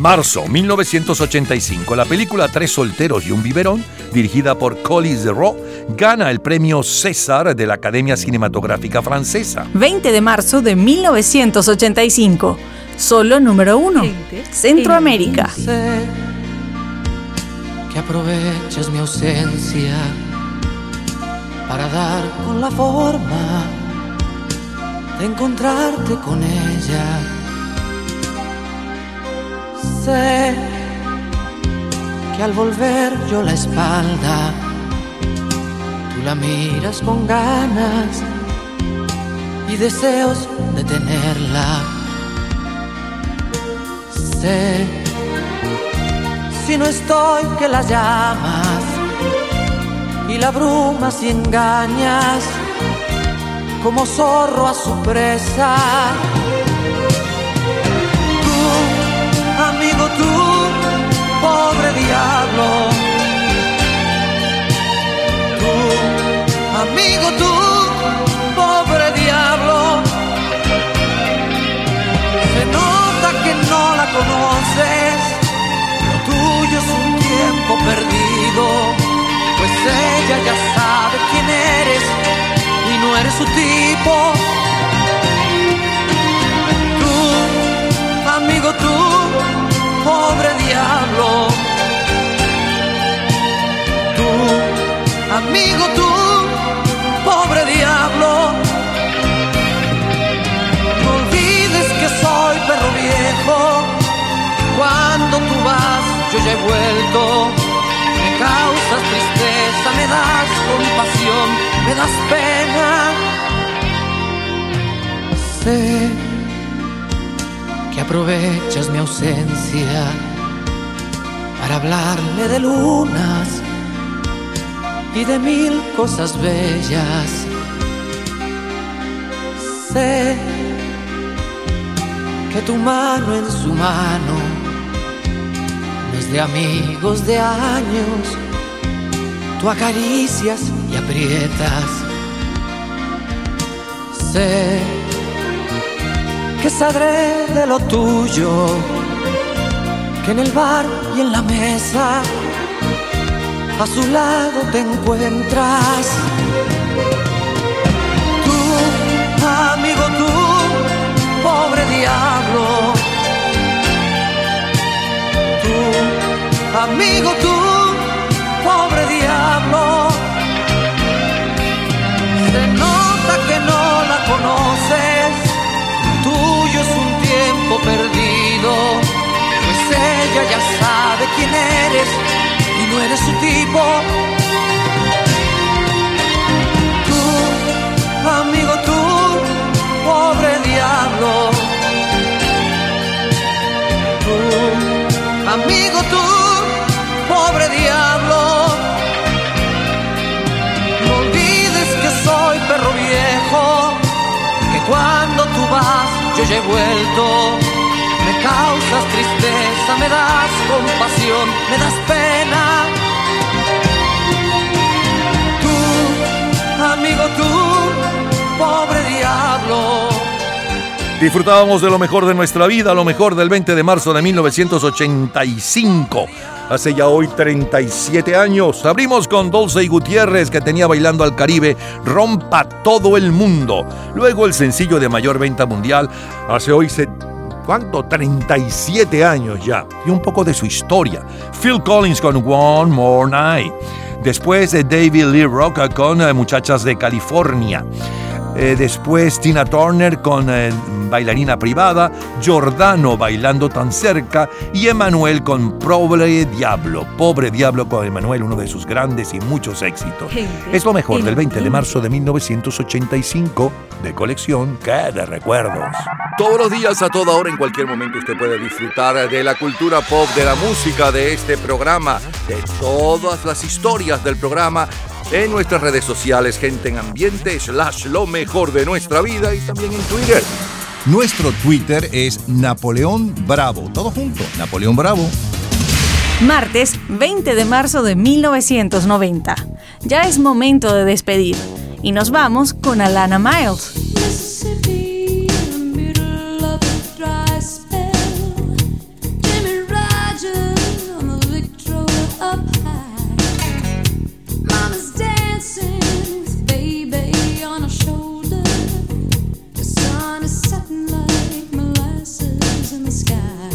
Speaker 3: Marzo 1985, la película Tres solteros y un biberón, dirigida por Collis Zero, gana el premio César de la Academia Cinematográfica Francesa.
Speaker 2: 20 de marzo de 1985. Solo número uno. Centroamérica.
Speaker 32: Que aprovechas mi ausencia para dar con la forma de encontrarte con ella. Sé que al volver yo la espalda, tú la miras con ganas y deseos de tenerla. Sé si no estoy que la llamas y la abrumas y engañas como zorro a su presa. diablo. Tú, amigo, tú, pobre diablo. Se nota que no la conoces, lo tuyo es un tiempo perdido, pues ella ya sabe quién eres y no eres su tipo. Tú,
Speaker 19: amigo, tú, pobre diablo. No olvides que soy perro viejo. Cuando tú vas, yo ya he vuelto. Me causas tristeza, me das compasión, me das pena. Sé que aprovechas mi ausencia para hablarle de lunas y de mil cosas bellas. Sé que tu mano en su mano no es de amigos de años. Tú acaricias y aprietas. Sé que sabré de lo tuyo, que en el bar y en la mesa a su lado te encuentras. Tú, amigo, tú, pobre diablo. Tú, amigo, tú, pobre diablo. Se nota que no la conoces, tuyo es un tiempo perdido, pues ella ya sabe quién eres no eres su tipo. Tú, amigo, tú, pobre diablo. Tú, amigo, tú, pobre diablo. No olvides que soy perro viejo, que cuando tú vas yo ya he vuelto. Me causas tristeza, me das compasión, me das Tú, amigo, tú, pobre diablo.
Speaker 3: Disfrutábamos de lo mejor de nuestra vida, lo mejor del 20 de marzo de 1985. Hace ya hoy 37 años. Abrimos con Dulce y Gutiérrez que tenía bailando al Caribe Rompa todo el mundo. Luego el sencillo de mayor venta mundial hace hoy se ¿Cuánto? 37 años ya. Y un poco de su historia. Phil Collins con One More Night. Después de David Lee Rock con eh, Muchachas de California. Eh, después Tina Turner con eh, Bailarina Privada, Giordano bailando tan cerca y Emanuel con Pobre Diablo. Pobre Diablo con Emanuel, uno de sus grandes y muchos éxitos. Es lo mejor del 20 de marzo de 1985 de colección que de recuerdos. Todos los días, a toda hora, en cualquier momento, usted puede disfrutar de la cultura pop, de la música, de este programa, de todas las historias del programa en nuestras redes sociales, gente en ambiente, slash lo mejor de nuestra vida y también en Twitter. Nuestro Twitter es Napoleón Bravo. Todo junto, Napoleón Bravo.
Speaker 7: Martes 20 de marzo de 1990. Ya es momento de despedir. Y nos vamos con Alana Miles.
Speaker 33: In the sky.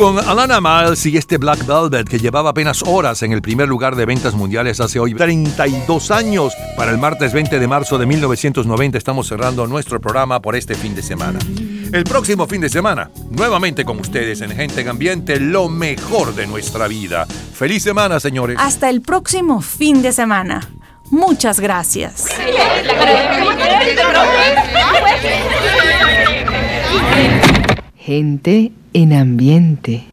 Speaker 3: Con Alana Miles y este Black Velvet que llevaba apenas horas en el primer lugar de ventas mundiales hace hoy 32 años, para el martes 20 de marzo de 1990 estamos cerrando nuestro programa por este fin de semana. El próximo fin de semana, nuevamente con ustedes en Gente en Ambiente, lo mejor de nuestra vida. Feliz semana, señores.
Speaker 2: Hasta el próximo fin de semana. Muchas gracias.
Speaker 34: Gente en ambiente.